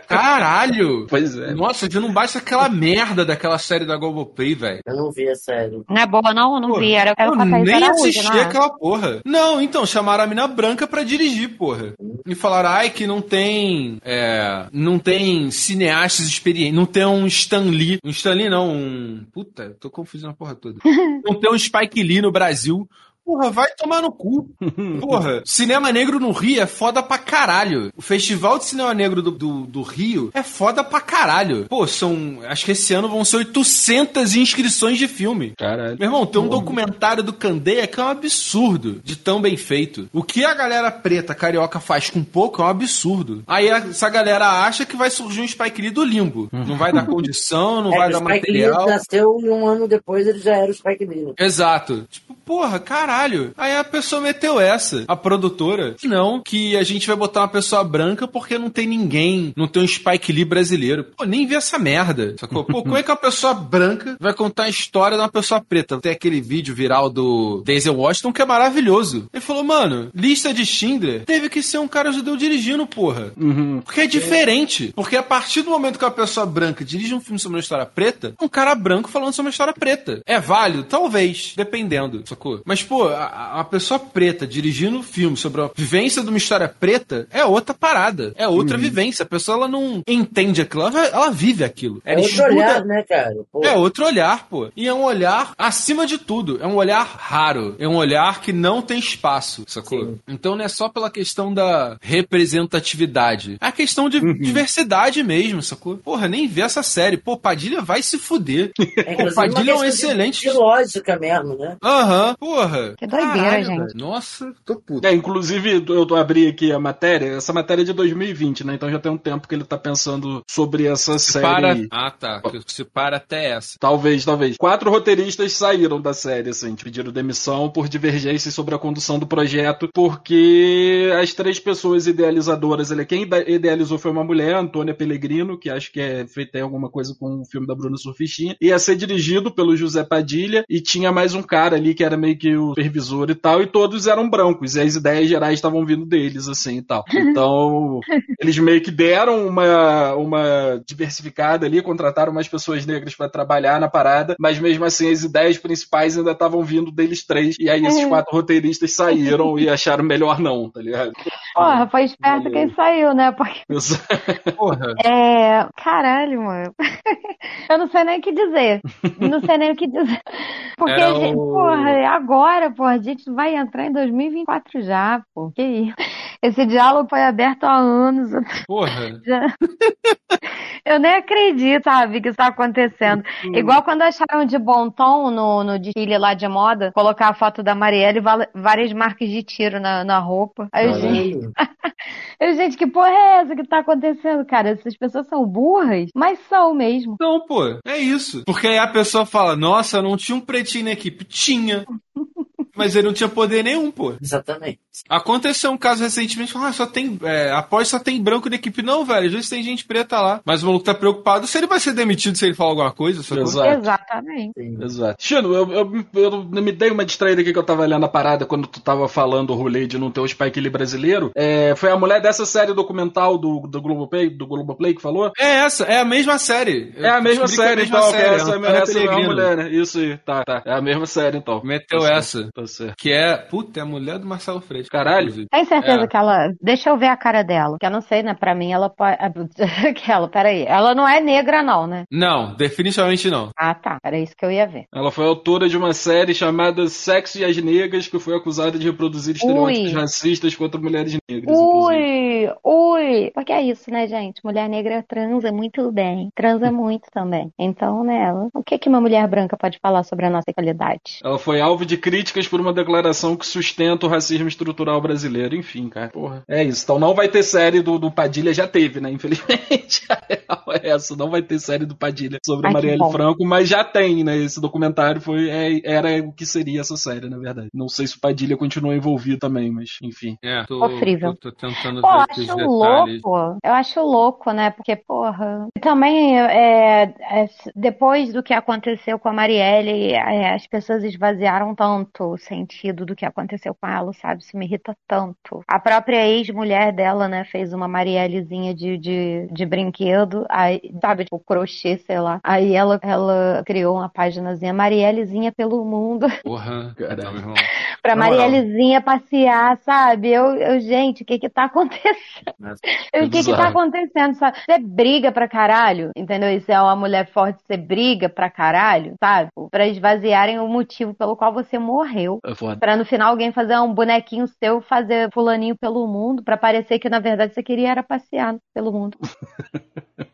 Caralho. Pois é. Nossa, já não basta aquela merda daquela série da Globoplay, velho. Eu não vi a série. Não é boa, não? Eu não Pô, vi. Era, era eu nem Araújo, assisti não é? aquela porra. Não, então, chamaram a mina branca pra dirigir, porra. E falaram, ai, que não tem. É, não tem cineastas experientes. Não tem um Stan Lee. Um Stan Lee, não. Um. Puta, tô confundindo a porra toda. não tem um Spike Lee no Brasil. Porra, vai tomar no cu. Porra, cinema negro no Rio é foda pra caralho. O Festival de Cinema Negro do, do, do Rio é foda pra caralho. Pô, são. Acho que esse ano vão ser 800 inscrições de filme. Caralho. Meu irmão, tem um documentário do Candeia que é um absurdo de tão bem feito. O que a galera preta carioca faz com pouco é um absurdo. Aí essa galera acha que vai surgir um Spike Lee do limbo. Não vai dar condição, não É, vai o dar Spike Lee material. nasceu e um ano depois ele já era o Spike Lee. né? Exato. Tipo, porra, caralho. Aí a pessoa meteu essa, a produtora. que Não, que a gente vai botar uma pessoa branca porque não tem ninguém, não tem um Spike Lee brasileiro. Pô, nem vi essa merda. Sacou? Pô, como é que uma pessoa branca vai contar a história de uma pessoa preta? Tem aquele vídeo viral do Denzel Washington que é maravilhoso. Ele falou, mano, lista de Schindler teve que ser um cara judeu dirigindo, porra. Porque é diferente. Porque a partir do momento que uma pessoa branca dirige um filme sobre uma história preta, um cara branco falando sobre uma história preta. É válido? Talvez, dependendo, sacou? Mas, pô, a, a pessoa preta dirigindo um filme sobre a vivência de uma história preta é outra parada. É outra vivência. A pessoa, ela não entende aquilo, ela, vive aquilo. É outro estuda- olhar, né, cara? Pô, é outro olhar, pô. E é um olhar, acima de tudo, é um olhar raro. É um olhar que não tem espaço, sacou? Sim. Então não é só pela questão da representatividade. É a questão de diversidade mesmo, sacou? Porra, nem vê essa série. Pô, Padilha vai se fuder. é, Pô, Padilha é um excelente. De lógica mesmo, né? Aham, porra. Que doideira, Caralho, gente. velho. Nossa, tô puto. É, inclusive, eu tô abri aqui a matéria, essa matéria é de 2020, né? Então já tem um tempo que ele tá pensando sobre essa Se série. para. Ah, tá. Se para até essa. Talvez, talvez. Quatro roteiristas saíram da série, assim, pediram demissão por divergências sobre a condução do projeto, porque as três pessoas idealizadoras, ele, quem idealizou foi uma mulher, Antônia Pellegrino, que acho que é feita alguma coisa com o filme da Bruna Surfistinha, ia ser dirigido pelo José Padilha, e tinha mais um cara ali que era meio que o supervisor e tal, e todos eram brancos, e as ideias gerais estavam vindo deles, assim, e tal. Então, eles meio que deram uma, uma diversificada ali, contrataram mais pessoas negras pra trabalhar na parada, mas mesmo assim as ideias principais ainda estavam vindo deles três, e aí esses quatro roteiristas saíram e acharam melhor não, tá ligado? Porra, foi esperto quem saiu, né? Porque, Porra. é... Caralho, mano. Eu não sei nem o que dizer. Não sei nem o que dizer. Porque, gente, o- porra, é agora, porra, a gente vai entrar em 2024 já, pô. Que isso? Esse diálogo foi aberto há anos. Porra. Já- Eu nem acredito, sabe, que isso tá acontecendo. Igual quando acharam de bom tom no, no desfile lá de moda, colocar a foto da Marielle e várias marcas de tiro na, na roupa. Aí, eu, gente, eu, gente, que porra é essa que tá acontecendo, cara? Essas pessoas são burras, mas são mesmo. Não, pô, é isso. Porque aí a pessoa fala, nossa, não tinha um pretinho na equipe. Tinha. Mas ele não tinha poder nenhum, pô. Exatamente. Aconteceu um caso recentemente, ah, só tem. É, após só tem branco na equipe. Não, velho, às vezes tem gente preta lá. Mas o maluco tá preocupado se ele vai ser demitido se ele falar alguma coisa? Exato. Exatamente. Sim. Exato. Chino, eu, eu, eu me dei uma distraída aqui que eu tava olhando a parada quando tu tava falando o rolê de não ter o Spike Lee brasileiro. É, foi a mulher dessa série documental do, do Globoplay, do Globoplay que falou? É essa, é a mesma série. Eu É a mesma é série, mesma então. que série, essa, é a mulher, né? Isso aí, tá, tá. É a mesma série, então. Meteu Tá essa. Tá Que é, puta, é a mulher do Marcelo Freixo. Caralho. inclusive. Tem certeza É. que ela. Deixa eu ver a cara dela. Que eu não sei, né? Pra mim, ela pode. Aquela, peraí. Ela não é negra, não, né? Não, definitivamente não. Ah, tá. Era isso que eu ia ver. Ela foi autora de uma série chamada Sexo e as Negras, que foi acusada de reproduzir estereótipos Ui. racistas contra mulheres negras. inclusive. Ui, ui. Porque é isso, né, gente? Mulher negra transa muito bem. Transa muito também. Então, né, ela- o que que uma mulher branca pode falar sobre a nossa qualidade? Ela foi alvo de críticas por uma declaração que sustenta o racismo estrutural brasileiro. Enfim, cara. Porra. É isso. Então não vai ter série do, do Padilha. Já teve, né? Infelizmente. A real é essa. Não vai ter série do Padilha sobre Ai, Marielle. Franco, mas já tem, né? Esse documentário foi, é- era o que seria essa série, na verdade. Não sei se o Padilha continua envolvido também, mas enfim. É, tô, Sofrível. tô, tô tentando Pô, eu ver acho detalhes. louco. Eu acho louco, né? Porque, porra. E também, é, é, depois do que aconteceu com a Marielle, é, as pessoas esvaziaram tanto o sentido do que aconteceu com ela, sabe? Isso me irrita tanto. A própria ex-mulher dela, né, fez uma Mariellezinha de, de, de brinquedo, aí, sabe, tipo, crochê, sei lá. Aí ela, ela criou uma páginazinha, Mariellezinha pelo mundo. Porra, Caralho. meu irmão. Pra moral. Mariellezinha passear, sabe? Eu, eu gente, o que que tá acontecendo? O que que tá acontecendo? sabe? Você briga pra caralho, entendeu? Isso é uma mulher forte, você briga pra caralho, sabe? Pra esvaziarem o motivo pelo qual você morreu. É. Pra no final alguém fazer um bonequinho seu, fazer fulaninho pelo mundo, pra parecer que na verdade você queria era passear pelo mundo.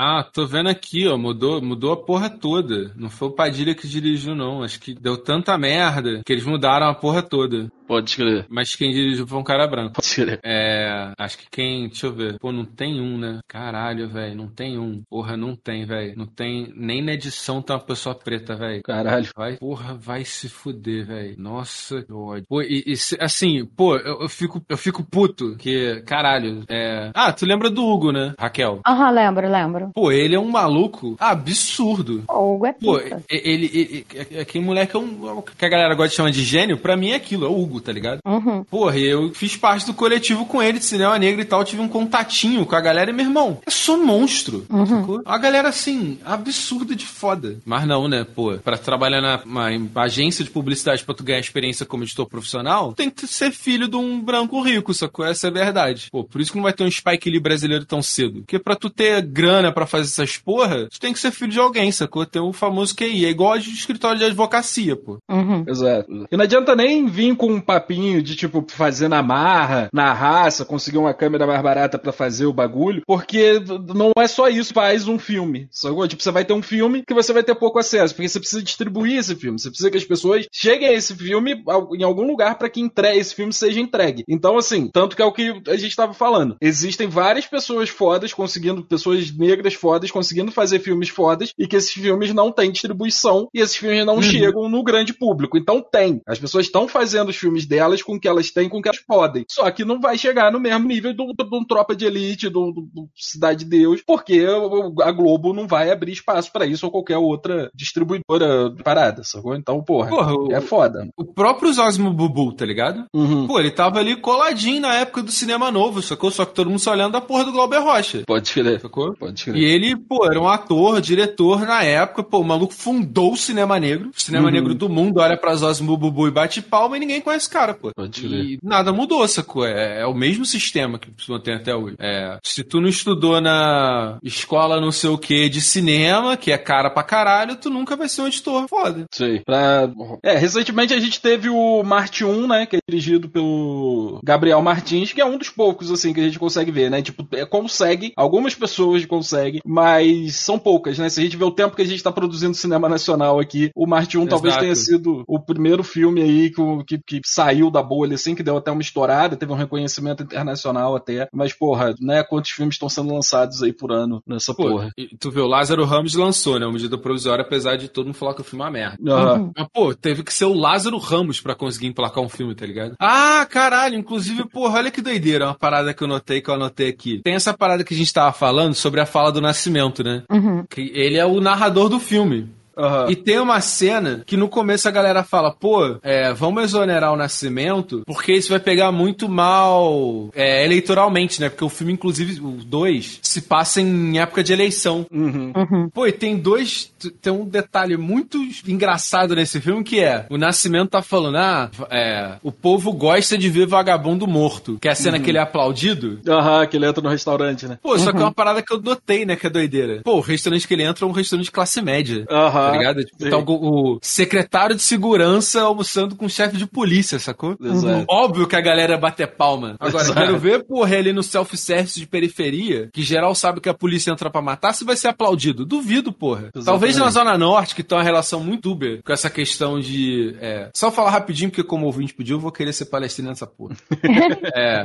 Ah, tô vendo aqui, ó, mudou, mudou a porra toda. Não foi o Padilha que dirigiu, não. Acho que deu tanta merda que eles mudaram a porra toda. Pode escrever. Mas quem dirigiu foi um cara branco. Pode escrever. É. Acho que quem. Deixa eu ver. Pô, não tem um, né? Caralho, velho. Não tem um. Porra, não tem, velho. Não tem. Nem na edição tá uma pessoa preta, velho. Caralho. Vai, porra, vai se fuder, velho. Nossa, que ódio. Pô, e, e se- assim, pô, eu, eu fico, eu fico puto que, caralho, é. Ah, tu lembra do Hugo, né, Raquel? Aham, lembro, lembro. Pô, ele é um maluco absurdo. O Hugo é Pô, pica. ele, ele, ele- aquele moleque é um. que a galera gosta de chamar de gênio, pra mim é aquilo, é o Hugo, tá ligado? Uhum. Porra, e eu fiz parte do coletivo com ele de cinema negro e tal, tive um contatinho com a galera e, meu irmão, é só monstro. sacou? A galera, assim, absurda de foda. Mas não, né, pô, pra trabalhar na uma agência de publicidade pra tu ganhar experiência como editor profissional, tem que ser filho de um branco rico, sacou? Essa é a verdade. Pô, por isso que não vai ter um Spike Lee brasileiro tão cedo. Porque pra tu ter grana pra fazer essas porra, tu tem que ser filho de alguém, sacou? Ter o famoso QI. É igual de escritório de advocacia, pô. Uhum. Exato. E não adianta nem vir com um papinho de, tipo, fazer na marra, na raça, conseguir uma câmera mais barata pra fazer o bagulho, porque não é só isso, faz um filme, sacou? Tipo, você vai ter um filme que você vai ter pouco acesso, porque você precisa distribuir esse filme, você precisa que as pessoas cheguem a esse filme em algum lugar pra que entre... esse filme seja entregue. Então, assim, tanto que é o que a gente tava falando. Existem várias pessoas fodas conseguindo, pessoas negras fodas conseguindo fazer filmes fodas e que esses filmes não têm distribuição e esses filmes não chegam no grande público. Então tem. As pessoas estão fazendo os filmes delas com o que elas têm, com o que elas podem. Só que não vai chegar no mesmo nível do, do, do Tropa de Elite, do, do- do Cidade de Deus, porque o- a Globo não vai abrir espaço pra isso ou qualquer outra distribuidora de parada, sacou? Então, porra, Porra, o- é foda. O próprio Zosmo Bubu, tá ligado? Uhum. Pô, ele tava ali coladinho na época do cinema novo, sacou? Só que todo mundo só olhando a porra do Glauber Rocha, Pode escrever. sacou? Pode E escrever. ele, pô, era um ator, diretor na época, pô, o maluco fundou o cinema negro. O cinema Uhum. negro do mundo olha pra Zosmo Bubu e bate palma e ninguém conhece os caras, pô. E nada mudou, sacou? É, é o mesmo sistema que você tem até hoje. É, se tu não estudou na escola não sei o que de cinema, que é cara pra caralho, tu nunca vai ser um editor foda. Sei. Pra... É, recentemente a gente teve o Marte 1, né? Que é dirigido pelo Gabriel Martins, que é um dos poucos, assim, que a gente consegue ver, né? Tipo, é, consegue, algumas pessoas conseguem, mas são poucas, né? Se a gente vê o tempo que a gente tá produzindo cinema nacional aqui, o Marte 1 talvez Exato. tenha sido o primeiro filme aí que, o- que, que saiu da bolha, assim, que deu até uma estourada, teve um reconhecimento internacional até. Mas, porra, né? Quantos filmes estão sendo lançados aí por ano nessa Pô, porra? e tu vê, o Lázaro Ramos lançou, né? Uma medida provisória, apesar de todo mundo falar que o filme é uma merda. Aham. Mas, pô, teve que ser o Lázaro Ramos pra conseguir emplacar um filme, tá ligado? Ah, caralho, inclusive, porra, olha que doideira, uma parada que eu notei, que eu anotei aqui. Tem essa parada que a gente tava falando sobre a fala do Nascimento, né? Uhum. Que ele é o narrador do filme. Aham. E tem uma cena que no começo a galera fala, pô, é, vamos exonerar o Nascimento, porque isso vai pegar muito mal é, eleitoralmente, né? Porque o filme, inclusive, o 2, se passa em época de eleição. Uhum. Uhum. Pô, e tem dois. Tem um detalhe muito engraçado nesse filme que é: o Nascimento tá falando, ah, é, o povo gosta de ver vagabundo morto. Que é a cena que ele é aplaudido. Aham, que ele entra no restaurante, né? Pô, só que é uma parada que eu notei, né? Que é doideira. Pô, o restaurante que ele entra é um restaurante de classe média. Aham. Tá ligado? Tipo, sim. tá o, o secretário de segurança almoçando com o chefe de polícia, sacou? Exato. Óbvio que a galera bater palma. Agora, Exato. quero ver, porra, ele no self-service de periferia, que geral sabe que a polícia entra pra matar, se vai ser aplaudido. Duvido, porra. Exatamente. Talvez na Zona Norte, que tem uma relação muito dúbia com essa questão de. é, Só falar rapidinho, porque como o ouvinte pediu, eu vou querer ser palestrino nessa porra. É,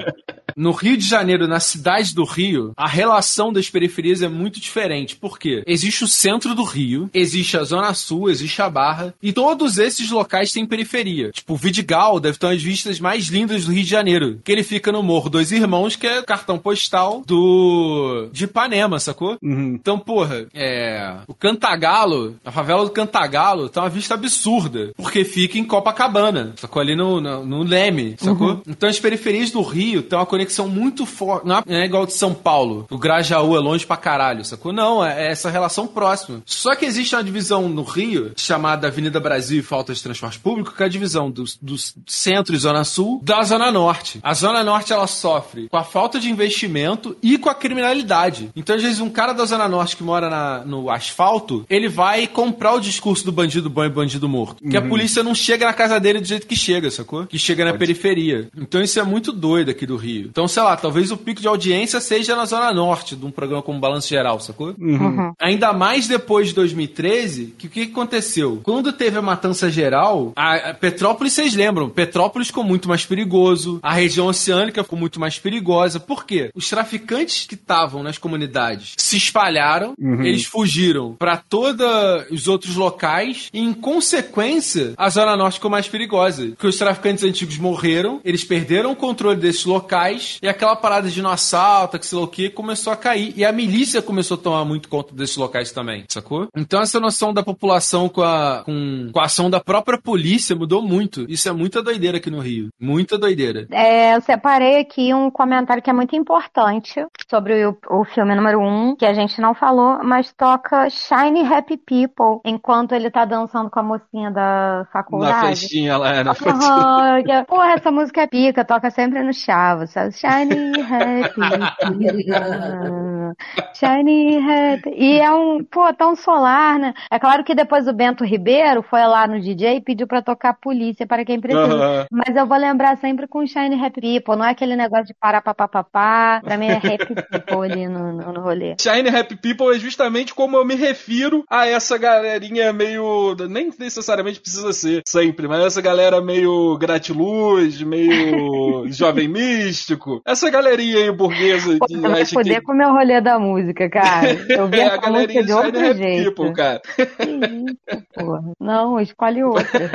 no Rio de Janeiro, na cidade do Rio, a relação das periferias é muito diferente. Por quê? Existe o centro do Rio, existe a Zona Sul, existe a Barra, e todos esses locais têm periferia. Tipo, o Vidigal deve ter as vistas mais lindas do Rio de Janeiro, que ele fica no Morro Dois Irmãos, que é o cartão postal do de Ipanema, sacou? Uhum. Então, porra, é. O Cantagalo, a favela do Cantagalo, tá uma vista absurda. Porque fica em Copacabana, sacou? Ali no, no, no Leme, sacou? Então as periferias do Rio têm uma conexão muito forte. Não é- não é igual de São Paulo. O Grajaú é longe pra caralho, sacou? Não, é, é essa relação próxima. Só que existe uma divisão no Rio, chamada Avenida Brasil e Falta de Transporte Público, que é a divisão do, do centro e Zona Sul da Zona Norte. A Zona Norte, ela sofre com a falta de investimento e com a criminalidade. Então, às vezes, um cara da Zona Norte que mora na- no asfalto, ele vai comprar o discurso do bandido bom e bandido morto. Que a polícia não chega na casa dele do jeito que chega, sacou? Que chega na periferia. Então, isso é muito doido aqui do Rio. Então, sei lá, talvez o pico de audiência seja na Zona Norte, de um programa como Balanço Geral, sacou? Uhum. Ainda mais depois de 2013, que o que aconteceu? Quando teve a matança geral, a, a Petrópolis, vocês lembram, Petrópolis ficou muito mais perigoso, a região oceânica ficou muito mais perigosa. Por quê? Os traficantes que estavam nas comunidades se espalharam, eles fugiram para todos os outros locais e, em consequência, a Zona Norte ficou mais perigosa. Porque os traficantes antigos morreram, eles perderam o controle desses locais e aquela parada de no assalto, que sei lá o que, começou a cair. E a milícia começou a tomar muito conta desses locais também, sacou? Então essa noção da população com a, com, com a ação da própria polícia mudou muito. Isso é muita doideira aqui no Rio. Muita doideira. É, eu separei aqui um comentário que é muito importante sobre o, o filme número 1, um, que a gente não falou, mas toca Shiny Happy People enquanto ele tá dançando com a mocinha da Na faculdade. festinha lá, na festinha. É- Porra, essa música é pica, toca sempre no chavo, sabe? Shiny Happy People, Shiny Happy. E é um, pô, tão solar, né? É claro que depois o Bento Ribeiro foi lá no DJ e pediu pra tocar Polícia para quem precisa. Mas eu vou lembrar sempre com Shiny Happy People, não é aquele negócio de parar papapá. Pra mim é Happy People ali no, no, no rolê. Shine Happy People é justamente como eu me refiro a essa galerinha meio. Nem necessariamente precisa ser sempre, mas essa galera meio gratiluz, meio jovem místico. Essa galerinha aí burguesa Pô, tu vai foder que. com o meu rolê da música, cara. Eu vi É a essa música de outro Happy jeito. People, cara. Que isso, porra. Não, escolhe outra.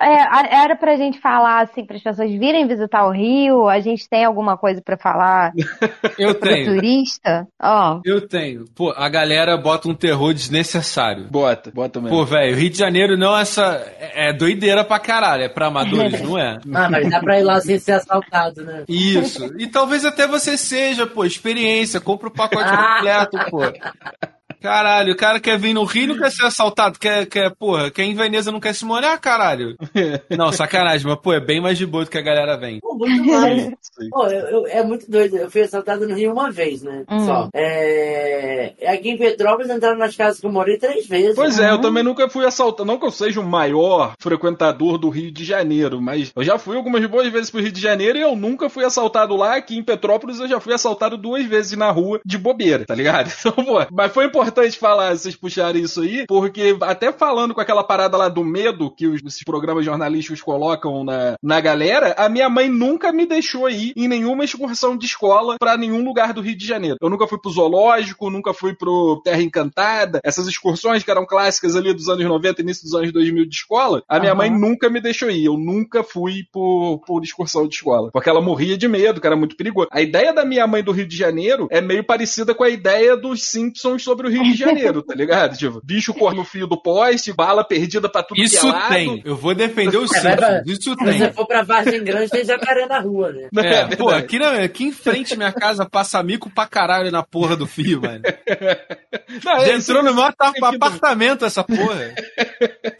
É, a- era pra gente falar, assim, para as pessoas virem visitar o Rio. A gente tem alguma coisa pra falar Eu tenho. turista? Ó, Eu tenho. Pô, a galera bota um terror desnecessário. Bota, bota mesmo. Pô, velho, Rio de Janeiro não é essa. É doideira pra caralho. É pra amadores, não é? Ah, mas dá pra ir lá sem ser assaltado, né? Isso. E talvez até você seja, pô, experiência. Compra o pacote Ah. completo, pô. Caralho, o cara quer vir no Rio e não quer ser assaltado, quer, quer, porra, quer ir em Veneza não quer se molhar, caralho. Não, sacanagem, mas, pô, é bem mais de boa do que a galera vem. Pô, muito mais. Pô, eu- eu- é muito doido. Eu fui assaltado no Rio uma vez, né? Hum. Só. É... Aqui em Petrópolis entraram nas casas que eu morei três vezes. Pois é, eu também nunca fui assaltado. Não que eu seja o maior frequentador do Rio de Janeiro, mas eu já fui algumas boas vezes pro Rio de Janeiro e eu nunca fui assaltado lá. Aqui em Petrópolis eu já fui assaltado duas vezes na rua de bobeira, tá ligado? Então, pô, mas foi importante falar, vocês puxarem isso aí, porque até falando com aquela parada lá do medo que os, esses programas jornalísticos colocam na, na galera, a minha mãe nunca me deixou ir em nenhuma excursão de escola pra nenhum lugar do Rio de Janeiro. Eu nunca fui pro zoológico, nunca fui pro Terra Encantada, essas excursões que eram clássicas ali dos anos 90, início dos anos 2000 de escola, a minha Aham. mãe nunca me deixou ir. Eu nunca fui por, por excursão de escola. Porque ela morria de medo, que era muito perigoso. A ideia da minha mãe do Rio de Janeiro é meio parecida com a ideia dos Simpsons sobre o Rio de Janeiro, tá ligado? Tipo, bicho corre no fio do poste, bala perdida pra tudo que é Isso lado. tem. Eu vou defender os É. Simpsons. Isso Se você tem. for pra Vargem Grande, tem jacaré na rua, né? É, É pô, aqui, na, aqui em frente à minha casa passa mico pra caralho na porra do fio, mano. Não, Já é, entrou no sentido. apartamento essa porra.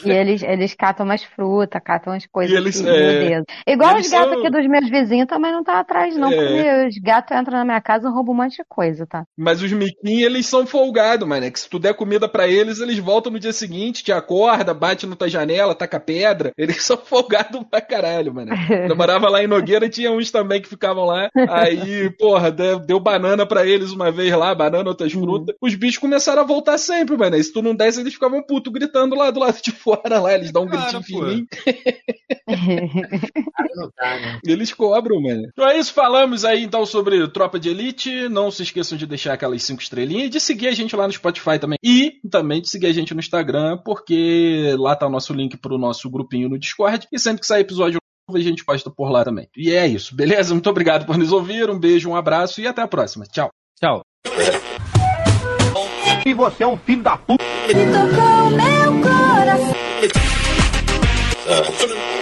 E eles, eles catam umas frutas, catam umas coisas. E eles, que, é. Igual eles os gatos são- aqui dos meus vizinhos também não tá atrás, não. É. Porque os gatos entram na minha casa e roubam um monte de coisa, tá? Mas os miquinhos, eles são folgados, mano. É que se tu der comida pra eles, eles voltam no dia seguinte, te acorda, bate na tua janela, taca pedra. Eles são folgados pra caralho, mano. Eu morava lá em Nogueira, tinha uns também que ficavam lá. Aí, porra, deu, deu banana pra eles uma vez lá, banana, outras frutas. Os bichos começaram a voltar sempre, mano. E se tu não desse, eles ficavam puto gritando lá do lado de fora lá. Eles dão um Cara, gritinho fininho. Né? Eles cobram, mano. Então é isso, falamos aí então sobre Tropa de Elite. Não se esqueçam de deixar aquelas cinco estrelinhas e de seguir a gente lá no Spotify também. E também de seguir a gente no Instagram, porque lá tá o nosso link pro nosso grupinho no Discord. E sempre que sair episódio novo, a gente posta por lá também. E é isso, beleza? Muito obrigado por nos ouvir. Um beijo, um abraço e até a próxima. Tchau. Tchau. E você é um filho da puta. tocou meu coração. Ah,